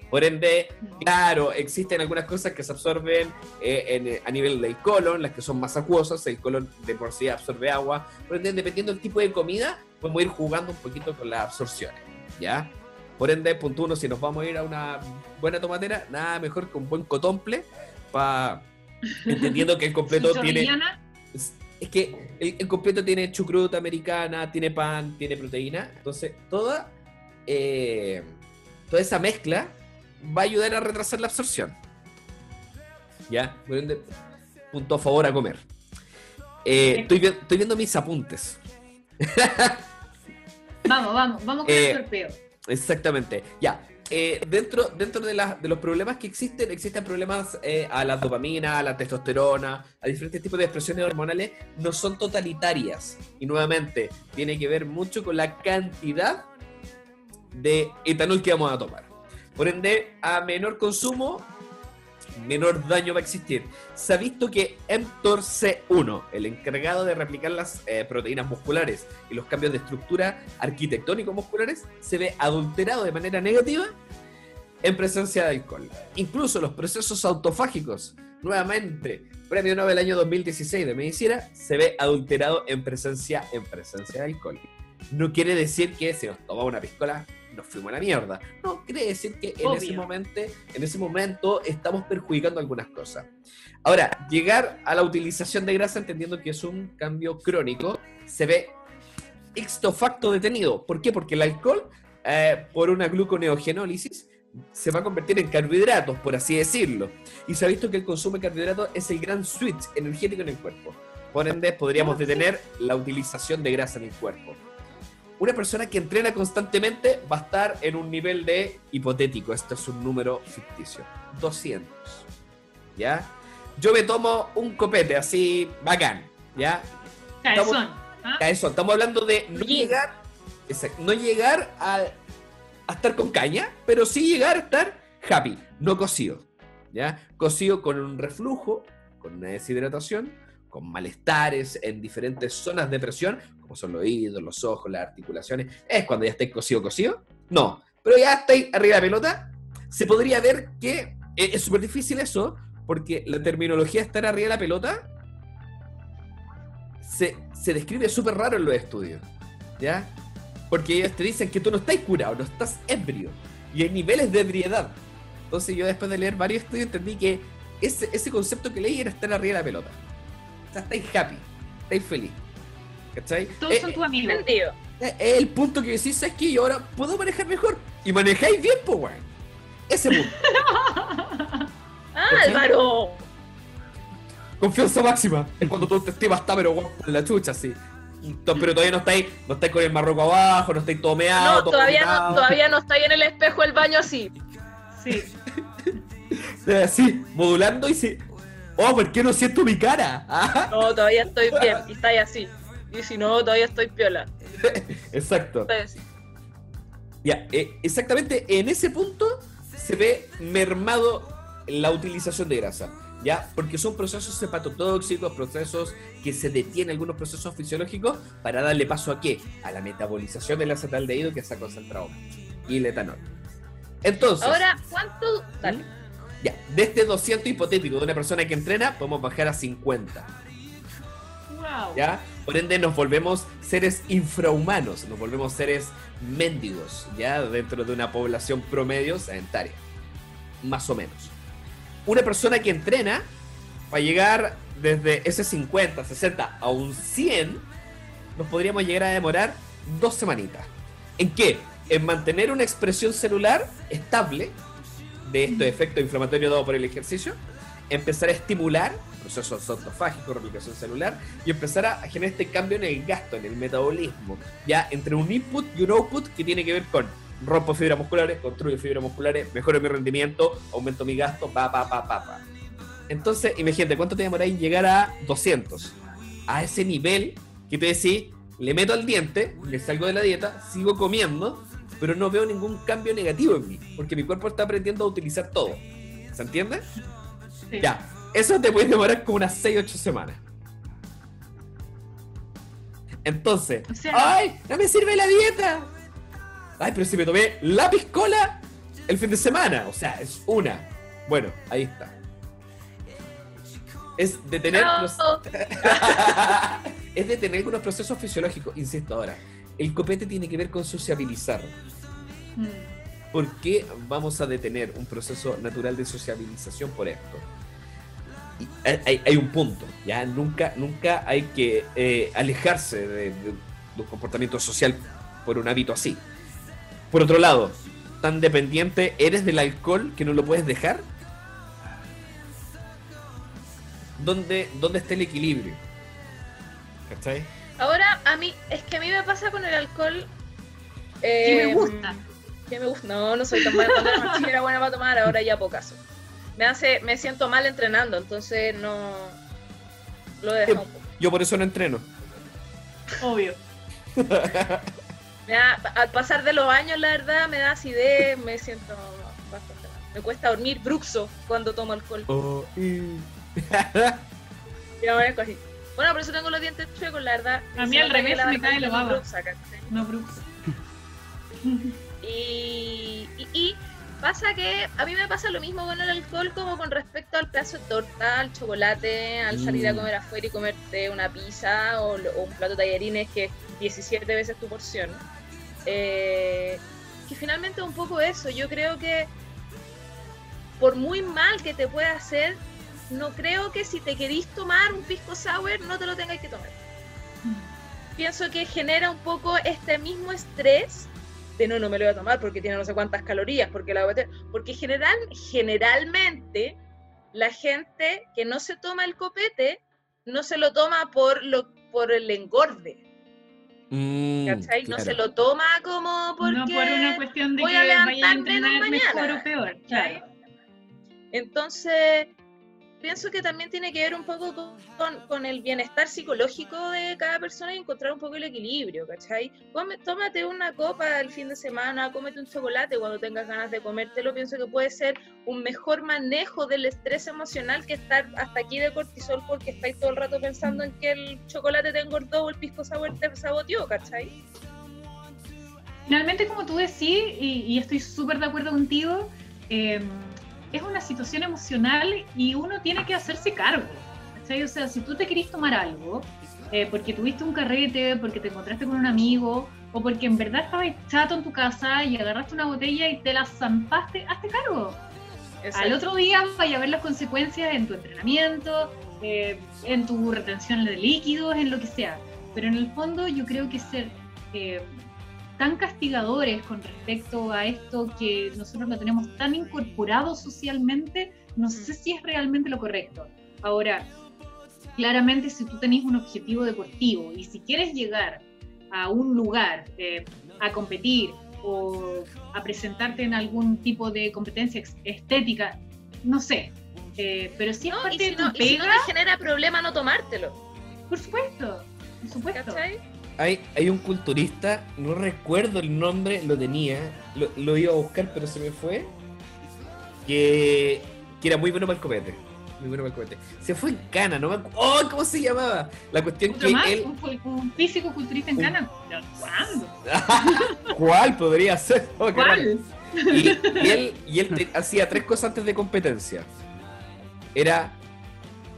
B: Por ende, claro, existen algunas cosas que se absorben eh, en- a nivel del colon, las que son más acuosas, el colon de por sí absorbe agua. Por ende, dependiendo del tipo de comida, podemos ir jugando un poquito con las absorciones, ¿ya? Por ende, punto uno, si nos vamos a ir a una buena tomatera, nada mejor que un buen cotomple, para entendiendo que el completo tiene... Es que el, el completo tiene chucruta americana, tiene pan, tiene proteína. Entonces, toda, eh, toda esa mezcla va a ayudar a retrasar la absorción. ¿Ya? Por ende, punto a favor a comer. Eh, estoy, vi- estoy viendo mis apuntes.
C: Vamos, vamos, vamos con
B: Eh,
C: el sorteo.
B: Exactamente. Ya. eh, dentro dentro de, las- de los problemas que existen, existen problemas eh, a la dopamina, a la testosterona, a diferentes tipos de expresiones hormonales, no son totalitarias. Y nuevamente, tiene que ver mucho con la cantidad de etanol que vamos a tomar. Por ende, a menor consumo, menor daño va a existir. Se ha visto que mTOR C1, el encargado de replicar las eh, proteínas musculares y los cambios de estructura arquitectónicos musculares, se ve adulterado de manera negativa en presencia de alcohol. Incluso los procesos autofágicos, nuevamente, premio Nobel año 2016 de medicina, se ve adulterado en presencia, en presencia de alcohol. No quiere decir que si nos tomamos una piscola nos fuimos a la mierda. No, quiere decir que en ese, momento, en ese momento estamos perjudicando algunas cosas. Ahora, llegar a la utilización de grasa entendiendo que es un cambio crónico, se ve ixto facto detenido. ¿Por qué? Porque el alcohol, eh, por una gluconeogenólisis, se va a convertir en carbohidratos, por así decirlo. Y se ha visto que el consumo de carbohidratos es el gran switch energético en el cuerpo. Por ende, podríamos detener la utilización de grasa en el cuerpo. Una persona que entrena constantemente va a estar en un nivel de hipotético, esto es un número ficticio, 200. ¿Ya? Yo me tomo un copete así bacán, ¿ya?
C: Cabezón. ¿ah?
B: Estamos hablando de no llegar, exacto, no llegar a, a estar con caña, pero sí llegar a estar happy, no cocido. ¿ya? Cocido con un reflujo, con una deshidratación, con malestares en diferentes zonas de presión, como son los oídos, los ojos, las articulaciones. ¿Es cuando ya estáis cocido, cocido? No, pero ya estáis arriba de la pelota. Se podría ver que eh, es súper difícil eso, porque la terminología estar arriba de la pelota se, se describe súper raro en los estudios, ¿ya? Porque ellos te dicen que tú no estás curado, no estás ebrio. Y hay niveles de ebriedad. Entonces yo después de leer varios estudios entendí que ese, ese concepto que leí era estar arriba de la pelota. O sea, estáis happy, estáis feliz. ¿Cachai?
C: Todos
B: Eh,
C: son tus amigos.
D: Sentido.
B: eh, Es el punto que decís, ¿sabes qué? Yo ahora puedo manejar mejor. Y manejáis bien, pues, weón. Ese punto.
D: ¡Ah,
B: ¿Cachai?
D: Álvaro!
B: Confianza máxima. Es cuando tu autoestima está, pero weón, la chucha, sí. Pero todavía no estáis, no estáis con el marroco abajo, no estáis tomeado.
D: No, todavía no, todavía no está ahí en el espejo el baño así.
C: Sí.
B: Así, modulando y se. Oh, ¿por qué no siento mi cara? Ah,
D: No, todavía estoy bien. Y está ahí así. Y si no, todavía estoy piola.
B: Exacto. Ya, eh, exactamente en ese punto se ve mermado la utilización de grasa. ¿Ya? Porque son procesos hepatotóxicos, procesos que se detienen, algunos procesos fisiológicos, para darle paso a qué? A la metabolización del acetaldehído que se ha concentrado y el etanol. Entonces,
D: Ahora, ¿cuánto? Dale.
B: Ya, de este 200 hipotético de una persona que entrena, podemos bajar a 50.
C: Wow.
B: ¿ya? Por ende nos volvemos seres infrahumanos, nos volvemos seres mendigos, ¿ya? Dentro de una población promedio sedentaria, más o menos. Una persona que entrena, para llegar desde ese 50, 60 a un 100, nos podríamos llegar a demorar dos semanitas. ¿En qué? En mantener una expresión celular estable de estos efectos inflamatorios dados por el ejercicio, empezar a estimular procesos autofágicos, replicación celular, y empezar a generar este cambio en el gasto, en el metabolismo, ya entre un input y un output que tiene que ver con rompo fibras musculares, construyo fibras musculares, mejoro mi rendimiento, aumento mi gasto, pa, pa, pa, pa, pa. Entonces, imagínate, ¿cuánto te demoráis en llegar a 200? A ese nivel que te decís, le meto al diente, le salgo de la dieta, sigo comiendo, pero no veo ningún cambio negativo en mí, porque mi cuerpo está aprendiendo a utilizar todo. ¿Se entiende?
C: Sí.
B: Ya, eso te puede demorar como unas 6-8 semanas. Entonces,
C: O sea-
B: ¡ay! ¡No me sirve la dieta! ¡Ay, pero si me tomé la piscola el fin de semana! O sea, es una. Bueno, ahí está. Es detener
D: No.
B: los... es detener algunos procesos fisiológicos. Insisto ahora, el copete tiene que ver con sociabilizar.
C: Mm.
B: ¿Por qué vamos a detener un proceso natural de sociabilización por esto? Y hay, un punto, ya nunca, nunca hay que eh, alejarse de, de un comportamiento social por un hábito así. Por otro lado, tan dependiente eres del alcohol que no lo puedes dejar. ¿Dónde, dónde está el equilibrio? ¿Cachai?
D: Ahora, a mí, es que a mí me pasa con el alcohol.
C: Que me gusta.
D: Que me gusta. No, no soy tan buena. Era más chica era buena para tomar, ahora ya pocas. Me hace, me siento mal entrenando, entonces no. Lo he dejado un poco.
B: Yo por eso no entreno.
C: Obvio.
D: Me da- al pasar de los años, la verdad, me da acidez, me siento bastante mal. Me cuesta dormir bruxo cuando tomo alcohol.
B: Oh, y-
D: Ya me así. Bueno, por eso tengo los dientes chuecos, la verdad.
C: A mí al revés me cae la baba. No, Brooks.
D: Y, y, y pasa que a mí me pasa lo mismo con el alcohol como con respecto al pedazo de torta, al chocolate, al salir a
B: Mm.
D: comer afuera y comerte una pizza o, un plato de tallarines que es 17 veces tu porción. Eh, que finalmente es un poco eso. Yo creo que por muy mal que te pueda hacer, no creo que si te querís tomar un pisco sour no te lo tengáis que tomar pienso que genera un poco este mismo estrés de no, no me lo voy a tomar porque tiene no sé cuántas calorías, porque la voy a porque general, generalmente la gente que no se toma el copete no se lo toma por lo por el engorde,
B: Mm,
D: ¿cachai? No se lo toma como porque
C: No por una cuestión de
D: voy
C: que
D: a
C: vaya a mejor
D: mañana,
C: o peor. Claro.
D: Entonces, pienso que también tiene que ver un poco con, con- el bienestar psicológico de cada persona y encontrar un poco el equilibrio, ¿cachai? Come- tómate una copa el fin de semana, cómete un chocolate cuando tengas ganas de comértelo. Pienso que puede ser un mejor manejo del estrés emocional que estar hasta aquí de cortisol porque estáis todo el rato pensando en que el chocolate te engordó o el pisco sour te saboteó, ¿cachai?
C: Finalmente, como tú decís, y, y estoy súper de acuerdo contigo, eh, es una situación emocional y uno tiene que hacerse cargo. ¿cachai? O sea, si tú te querís tomar algo, eh, porque tuviste un carrete, porque te encontraste con un amigo, o porque en verdad estabas chato en tu casa y agarraste una botella y te la zampaste, hazte cargo. Al otro día vaya a ver las consecuencias en tu entrenamiento, eh, en tu retención de líquidos, en lo que sea. Pero en el fondo yo creo que ser eh, tan castigadores con respecto a esto que nosotros lo tenemos tan incorporado socialmente, no sé si es realmente lo correcto. Ahora, claramente si tú tenés un objetivo deportivo y si quieres llegar a un lugar eh, a competir o a presentarte en algún tipo de competencia estética, no sé, eh, pero si es
D: no,
C: parte
D: y si
C: de tu
D: no, y si no
C: pega,
D: te genera problema no tomártelo.
C: por supuesto, por supuesto.
D: ¿Cachai?
B: Hay, hay un culturista, no recuerdo el nombre, lo tenía, lo, lo iba a buscar, pero se me fue. Que, que era muy bueno para el copete. Muy bueno para el copete. Se fue en cana, no me acu- ¡Oh! ¿Cómo se llamaba? La cuestión que
C: más,
B: él.
C: un, un físico culturista en
B: Un-
C: Cana. ¿Pero ¿Cuándo?
B: ¿Cuál podría ser? Oh.
C: ¿Cuál?
B: Y, y él, y él te- hacía tres cosas antes de competencia. Era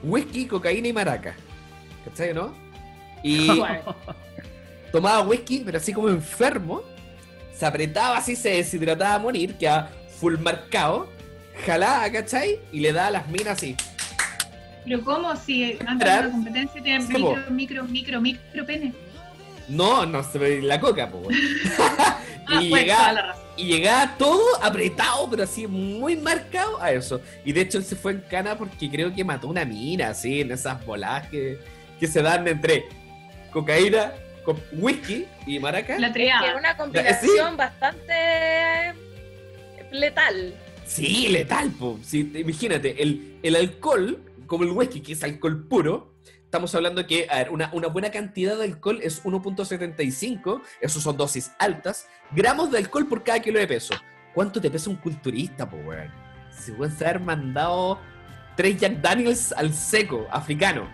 B: whisky, cocaína y maraca. ¿Cachai, no? Y. tomaba whisky, pero así como enfermo. Se apretaba así, se deshidrataba a morir, quedaba full marcado. Jalaba, ¿cachai? Y le daba las minas así.
C: Pero ¿cómo si antes de la competencia tienen
B: Sí,
C: micro, micro, micro, micro pene?
B: No, no se ve la coca, po. weón.
C: Ah,
B: y,
C: pues,
B: llegaba,
C: toda la razón.
B: y llegaba todo apretado, pero así muy marcado a eso. Y de hecho él se fue en cana porque creo que mató una mina, así, en esas bolas que, que se dan entre cocaína, whisky y maraca.
C: La
D: Que es una combinación bastante eh, letal.
B: Sí, letal, po. Sí, imagínate, el, el alcohol, como el whisky, que es alcohol puro, estamos hablando que, a ver, una, una buena cantidad de alcohol es 1.75, esos son dosis altas, gramos de alcohol por cada kilo de peso. ¿Cuánto te pesa un culturista, po, weón? Se pueden haber mandado tres Jack Daniels al seco, africano,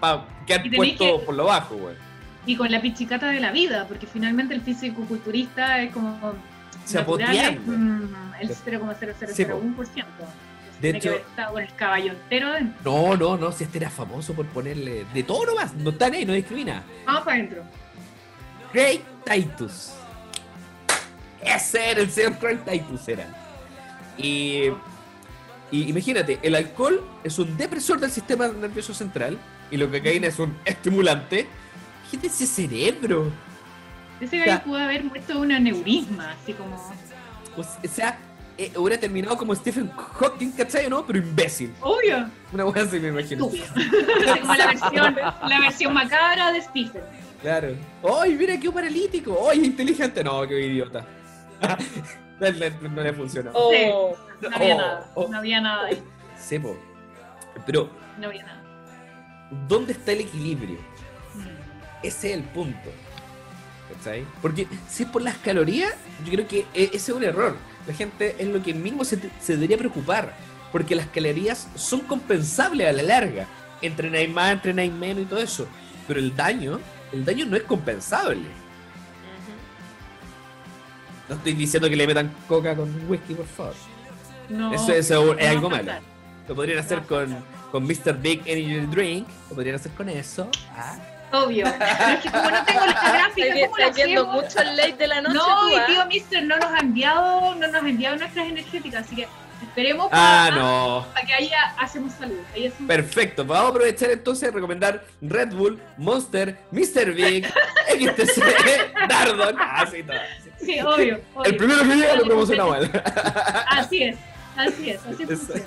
B: para quedar puesto
C: que-
B: por lo bajo, weón.
C: Y con la pichicata de la vida, porque finalmente el físico culturista es como.
B: Se
C: natural, es, mm, el 0,0001%.
B: Sí. De
C: que
B: hecho-
C: haber estado con el caballo entero.
B: No, no, no, si este era famoso por ponerle de todo nomás, no está ahí, no discrimina.
C: Vamos para adentro.
B: Craig Titus. Ese era el señor Craig Titus, era. Y, y imagínate, el alcohol es un depresor del sistema nervioso central y la cocaína es un estimulante. Imagínate ese cerebro.
C: Ese gallo pudo haber muerto de un aneurisma, así como.
B: O sea, eh, hubiera terminado como Stephen Hawking, ¿cachai o no? Pero imbécil.
C: Obvio,
B: Una buena así me imagino.
C: como la versión, la versión macabra de Stephen.
B: Claro. ¡Ay, mira qué paralítico! ¡Ay, inteligente! No, qué idiota. no, le- no le funcionó.
D: Oh,
C: No había
B: Oh,
C: nada.
B: oh.
C: No había nada ahí.
B: Sepo. Pero,
C: No había nada.
B: ¿dónde está el equilibrio? Ese es el punto. ¿Cachai? Porque si es por las calorías, yo creo que e- ese es un error. La gente es lo que mismo se, debería preocupar. Porque las calorías son compensables a la larga. Entrenáis más, entrenáis menos y todo eso. Pero el daño, el daño no es compensable. No estoy diciendo que le metan coca con whisky, por favor.
C: No,
B: Eso, eso es algo malo. Lo podrían hacer
C: No.
B: con, con Mr. Big Energy Drink. Lo podrían hacer con eso. Ah.
C: Obvio. Pero es que como no tengo la gráfica,
D: Está
C: ¿cómo la hacemos?
D: mucho el late de la noche.
C: No,
D: tú,
C: y
D: ¿ah?
C: tío Mister no nos ha enviado, no nos ha enviado nuestras energéticas, así que esperemos
B: Ah,
C: para,
B: no.
C: para que ahí ha- hacemos salud. Ahí hacemos-
B: Perfecto, vamos a aprovechar entonces de recomendar Red Bull, Monster, Mr. Big, XTC, Dardon. Ah, sí, todo.
C: Sí, obvio, obvio.
B: El primero que llega lo promociona mal.
C: Así es, así es, así funciona.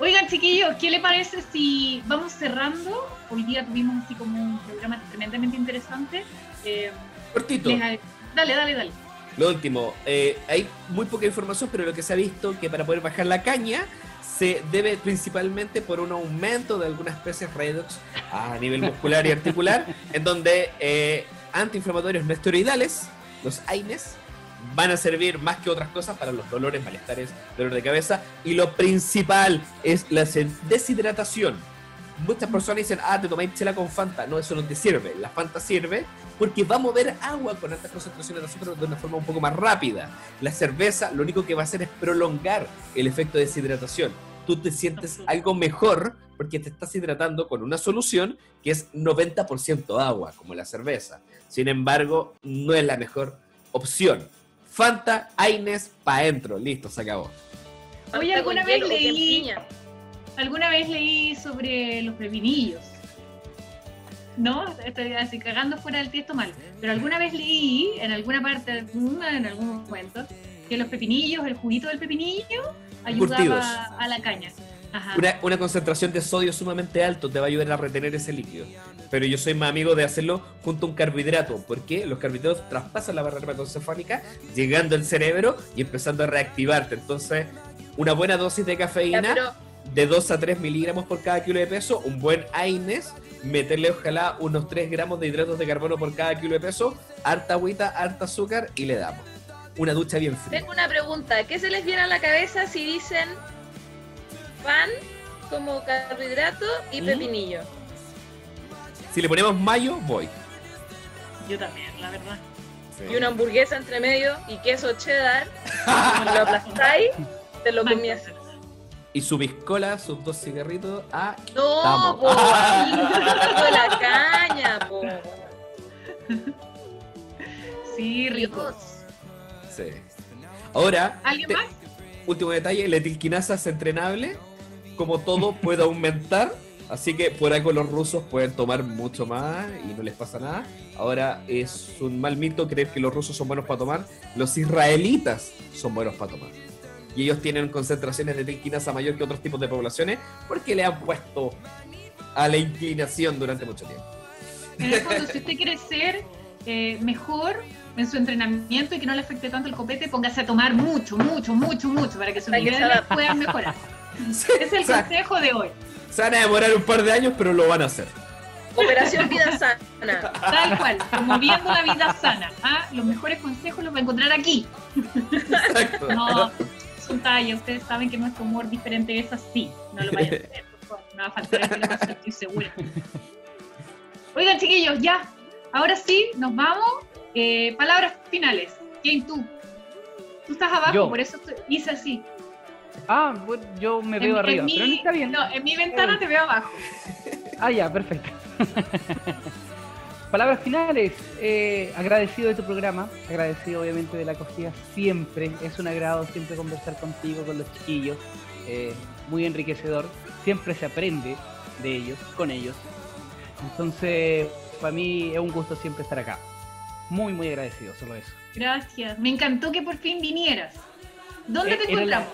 C: Oigan, chiquillos, ¿qué le parece si vamos cerrando? Hoy día tuvimos así como un programa tremendamente interesante. Eh,
B: Cortito.
C: les- dale, dale, dale.
B: Lo último, eh, hay muy poca información, pero lo que se ha visto que para poder bajar la caña se debe principalmente por un aumento de algunas especies redox a nivel muscular y articular, en donde eh, antiinflamatorios no esteroidales, los AINES, van a servir más que otras cosas para los dolores, malestares, dolor de cabeza, y lo principal es la deshidratación. Muchas personas dicen, ah, te tomáis chela con Fanta. No, eso no te sirve. La Fanta sirve porque va a mover agua con altas concentraciones de azúcar de una forma un poco más rápida. La cerveza lo único que va a hacer es prolongar el efecto de deshidratación. Tú te sientes algo mejor porque te estás hidratando con una solución que es 90% agua, como la cerveza. Sin embargo, no es la mejor opción. Fanta, Aines, pa' adentro. Listo, se acabó.
C: Oye, alguna vez leí-. Alguna vez leí sobre los pepinillos. No, estoy así cagando fuera del tiesto mal. Pero alguna vez leí en alguna parte, en algún momento, que los pepinillos, el juguito del pepinillo,
B: Curtidos.
C: ayudaba a la caña. Ajá.
B: Una, una concentración de sodio sumamente alto te va a ayudar a retener ese líquido. Pero yo soy más amigo de hacerlo junto a un carbohidrato, porque los carbohidratos traspasan la barrera hematoencefálica, llegando al cerebro y empezando a reactivarte. Entonces, una buena dosis de cafeína de 2 a 3 miligramos por cada kilo de peso, un buen AINES, meterle ojalá unos 3 gramos de hidratos de carbono por cada kilo de peso, harta agüita, harta azúcar y le damos. Una ducha bien fría.
D: tengo una pregunta. ¿Qué se les viene a la cabeza si dicen pan como carbohidrato y
B: ¿Mm?
D: pepinillo?
B: Si le ponemos mayo, voy.
C: Yo también, la verdad.
D: Y una hamburguesa entre medio y queso cheddar. Como lo aplastáis, te lo comías.
B: Y su biscola, sus dos cigarritos. Ah,
D: No,
B: Vamos.
D: po, de la caña, po.
C: Sí, rico.
D: Ricos.
B: sí. Ahora,
C: ¿Alguien
B: te-
C: más?
B: último detalle, la etilquinasa es entrenable. Como todo, puede aumentar. Así que por algo los rusos pueden tomar mucho más y no les pasa nada. Ahora es un mal mito creer que los rusos son buenos para tomar. Los israelitas son buenos para tomar. Y ellos tienen concentraciones de etilquinasa mayor que otros tipos de poblaciones porque le han puesto a la inclinación durante mucho tiempo.
C: En el fondo, si usted quiere ser eh, mejor en su entrenamiento y que no le afecte tanto el copete, póngase a tomar mucho, mucho, mucho, mucho para que sus niveles puedan mejorar. Ese es el
B: O sea,
C: consejo de hoy.
B: Se van a demorar un par de años, pero lo van a hacer.
D: Operación Vida Sana.
C: Tal cual, promoviendo una vida sana. ¿ah? Los mejores consejos los va a encontrar aquí.
B: Exacto.
C: No, son tallas. Ustedes saben que nuestro humor diferente es así. No lo vayan a hacer, por favor. No va a faltar el que estoy segura. Oigan, chiquillos, ya. Ahora sí, nos vamos. Eh, palabras finales. ¿Quién tú? Tú estás abajo,
E: Yo.
C: por eso estoy- hice así.
E: Ah, yo me veo
C: En- en
E: arriba,
C: mi-
E: pero no está bien.
C: No, en mi ventana te veo abajo.
E: Ah, ya, perfecto. Palabras finales. eh, agradecido de tu programa, agradecido obviamente de la acogida siempre. Es un agrado siempre conversar contigo, con los chiquillos. eh, muy enriquecedor. Siempre se aprende de ellos, con ellos. Entonces, para mí es un gusto siempre estar acá. Muy, muy agradecido, solo eso.
C: Gracias. Me encantó que por fin vinieras. ¿Dónde
E: Eh,
C: te
E: la-
C: encontramos?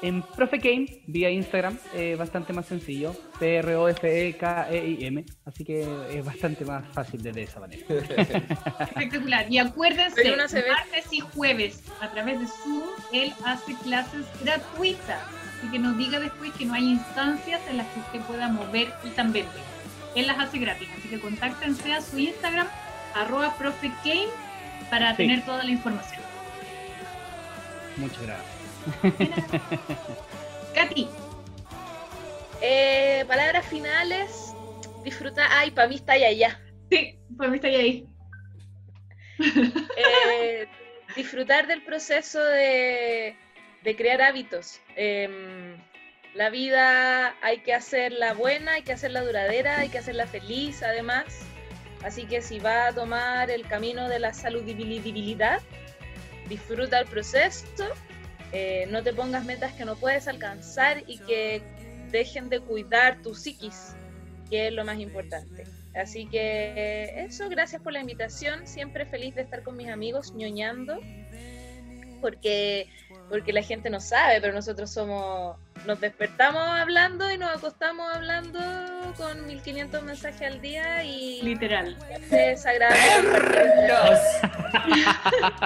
E: En Profe Game, vía Instagram, eh, bastante más sencillo. P-R-O-F-E-K-E-I-M. Así que es bastante más fácil de esa manera.
C: Espectacular. Y acuérdense,
D: Pero una se ve-
C: martes y jueves, a través de Zoom, él hace clases gratuitas. Así que no diga después que no hay instancias en las que usted pueda mover y también ver. Él las hace gratis. Así que contáctense a su Instagram, arroba profetgame, para
E: Sí.
C: tener toda la información.
E: Muchas gracias.
C: Katy,
D: Eh, palabras finales. Disfruta. Ay, para mí está allá, allá.
C: sí, pues me estoy ahí.
D: Eh, disfrutar del proceso de, de crear hábitos. Em, la vida hay que hacerla buena, hay que hacerla duradera, hay que hacerla feliz además. Así que si va a tomar el camino de la saludibilidad, disfruta el proceso, eh, no te pongas metas que no puedes alcanzar y que dejen de cuidar tu psiquis, que es lo más importante. Así que eso, gracias por la invitación. Siempre feliz de estar con mis amigos ñoñando, porque, porque la gente no sabe, pero nosotros somos, nos despertamos hablando y nos acostamos hablando con 1500 mensajes al día y
C: Literal.
D: es.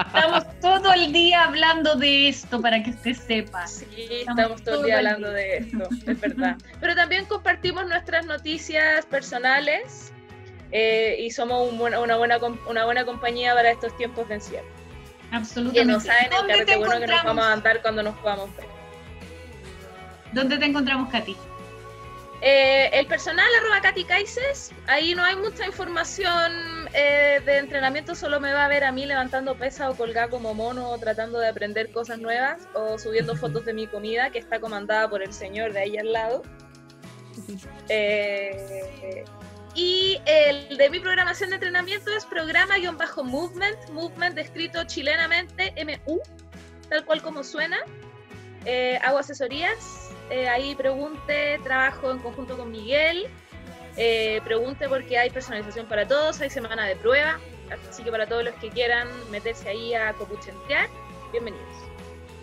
C: Estamos todo el día hablando de esto para que usted sepa.
D: Sí, estamos todo el día hablando de esto, es verdad. Pero también compartimos nuestras noticias personales eh, y somos un buen- una, buena, com- una buena compañía para estos tiempos de encierro. Que
C: Absolutamente.
D: no saben el
C: ¿Dónde te
D: bueno que nos
C: encontramos?
D: vamos a andar cuando nos.
C: ¿Dónde te encontramos, Katy?
D: Eh, el personal, arroba Katy Kaises, ahí no hay mucha información eh, de entrenamiento, solo me va a ver a mí levantando pesas o colgada como mono o tratando de aprender cosas nuevas o subiendo fotos de mi comida que está comandada por el señor de ahí al lado. Eh, y el de mi programación de entrenamiento es programa-movement, movement escrito chilenamente, MU, tal cual como suena. Eh, hago asesorías, eh, ahí pregunte, trabajo en conjunto con Miguel, eh, pregunte porque hay personalización para todos, hay semana de prueba, así que para todos los que quieran meterse ahí a copuchentear, bienvenidos.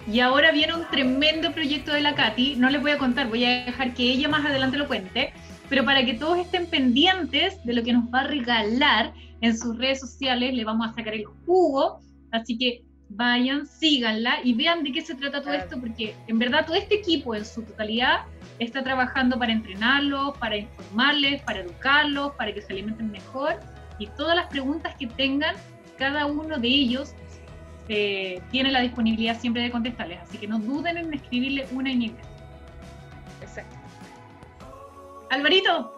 C: Y ahora viene un tremendo proyecto de la Katy, no les voy a contar, voy a dejar que ella más adelante lo cuente, pero para que todos estén pendientes de lo que nos va a regalar en sus redes sociales, le vamos a sacar el jugo, así que vayan, síganla y vean de qué se trata todo esto, porque en verdad todo este equipo en su totalidad está trabajando para entrenarlos, para informarles, para educarlos, para que se alimenten mejor. Y todas las preguntas que tengan, cada uno de ellos eh, tiene la disponibilidad siempre de contestarles, así que no duden en escribirle una y
D: Exacto.
C: Alvarito.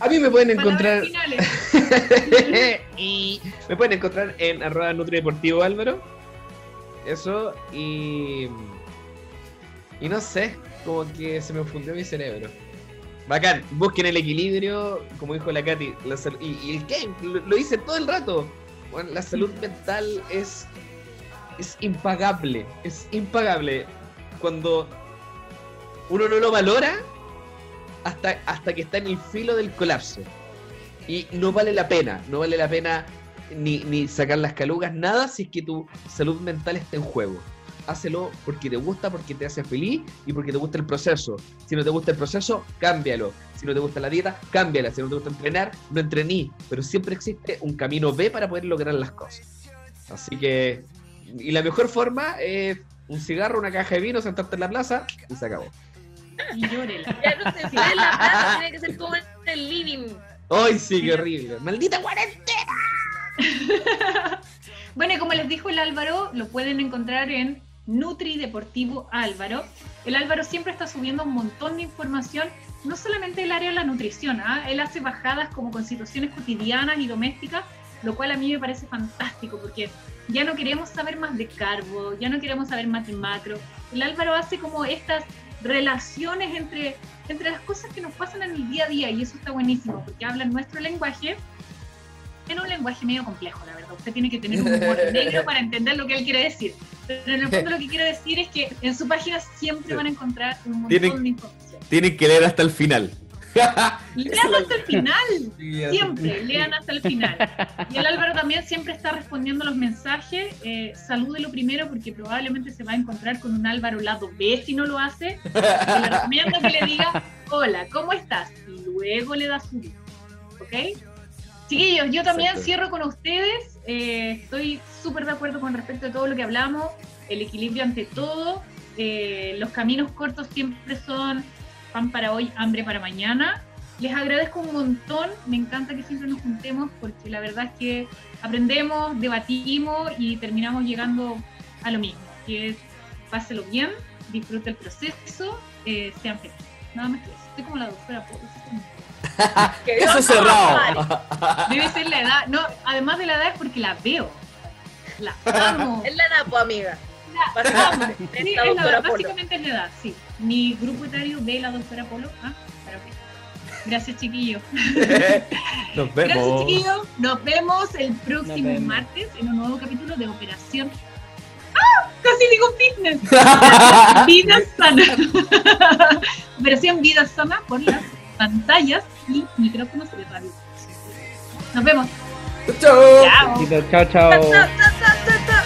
B: A mí me pueden encontrar. y me pueden encontrar en arroba Nutrideportivo Álvaro. Eso y. Y no sé, como que se me fundió mi cerebro. Bacán, busquen el equilibrio, como dijo la Katy. la y, y el game, lo, lo hice todo el rato. Bueno, la salud mental es. Es impagable. Es impagable. Cuando uno no lo valora hasta, hasta que está en el filo del colapso. Y no vale la pena, no vale la pena ni, ni sacar las calugas, nada si es que tu salud mental está en juego. Hácelo porque te gusta, porque te hace feliz y porque te gusta el proceso. Si no te gusta el proceso, cámbialo. Si no te gusta la dieta, cámbiala. Si no te gusta entrenar, no entrení. Pero siempre existe un camino B para poder lograr las cosas. Así que, y la mejor forma es un cigarro, una caja de vino, sentarte en la plaza y se acabó.
C: Y llórela.
D: Ya no se puede en la plaza, tiene que ser como en el living.
B: ¡Ay, sí, qué horrible! ¡Maldita cuarentena!
C: Bueno, y como les dijo el Álvaro, lo pueden encontrar en Nutri Deportivo Álvaro. El Álvaro siempre está subiendo un montón de información, no solamente del área de la nutrición, ¿ah? él hace bajadas como con situaciones cotidianas y domésticas, lo cual a mí me parece fantástico porque ya no queremos saber más de carbo, ya no queremos saber más de macro. El Álvaro hace como estas relaciones entre, entre las cosas que nos pasan en el día a día y eso está buenísimo porque habla nuestro lenguaje en un lenguaje medio complejo, la verdad. Usted tiene que tener un humor negro para entender lo que él quiere decir. Pero en el fondo lo que quiero decir es que en su página siempre van a encontrar un montón
B: Tienen-
C: de información.
B: Tienen que leer hasta el final.
C: Lean hasta el final, siempre, lean hasta el final. Y el Álvaro también siempre está respondiendo los mensajes. Eh, salúdelo primero porque probablemente se va a encontrar con un Álvaro lado B si no lo hace. Y le recomiendo que le diga, hola, ¿cómo estás? Y luego le da su. ¿Ok? Chiquillos, yo también
B: Exacto.
C: cierro con ustedes. Eh, estoy súper de acuerdo con respecto a todo lo que hablamos. El equilibrio ante todo. Eh, los caminos cortos siempre son pan para hoy, hambre para mañana. Les agradezco un montón. Me encanta que siempre nos juntemos porque la verdad es que aprendemos, debatimos y terminamos llegando a lo mismo, que es páselo bien, disfrute el proceso, eh, sean felices. Nada más que eso. Estoy como la doctora Polo, eso es
B: cerrado.
C: Debe ser la edad. No, además de la edad es porque la veo. La amo.
D: Es la Napo, amiga.
C: La amo. Sí, es la- básicamente es la edad, sí. Mi grupo etario ve la doctora Polo. Ah, pero ok. Gracias, chiquillos.
B: Nos
C: Gracias,
B: vemos.
C: chiquillos. Nos vemos el próximo
E: vemos.
C: martes en un nuevo capítulo de Operación. ¡Ah! Casi digo fitness. Vida sana. Operación Vida Sana por las pantallas y micrófonos de radio. Nos vemos.
B: Chao.
C: Chao.
E: Chao, chao.
D: Ta, ta.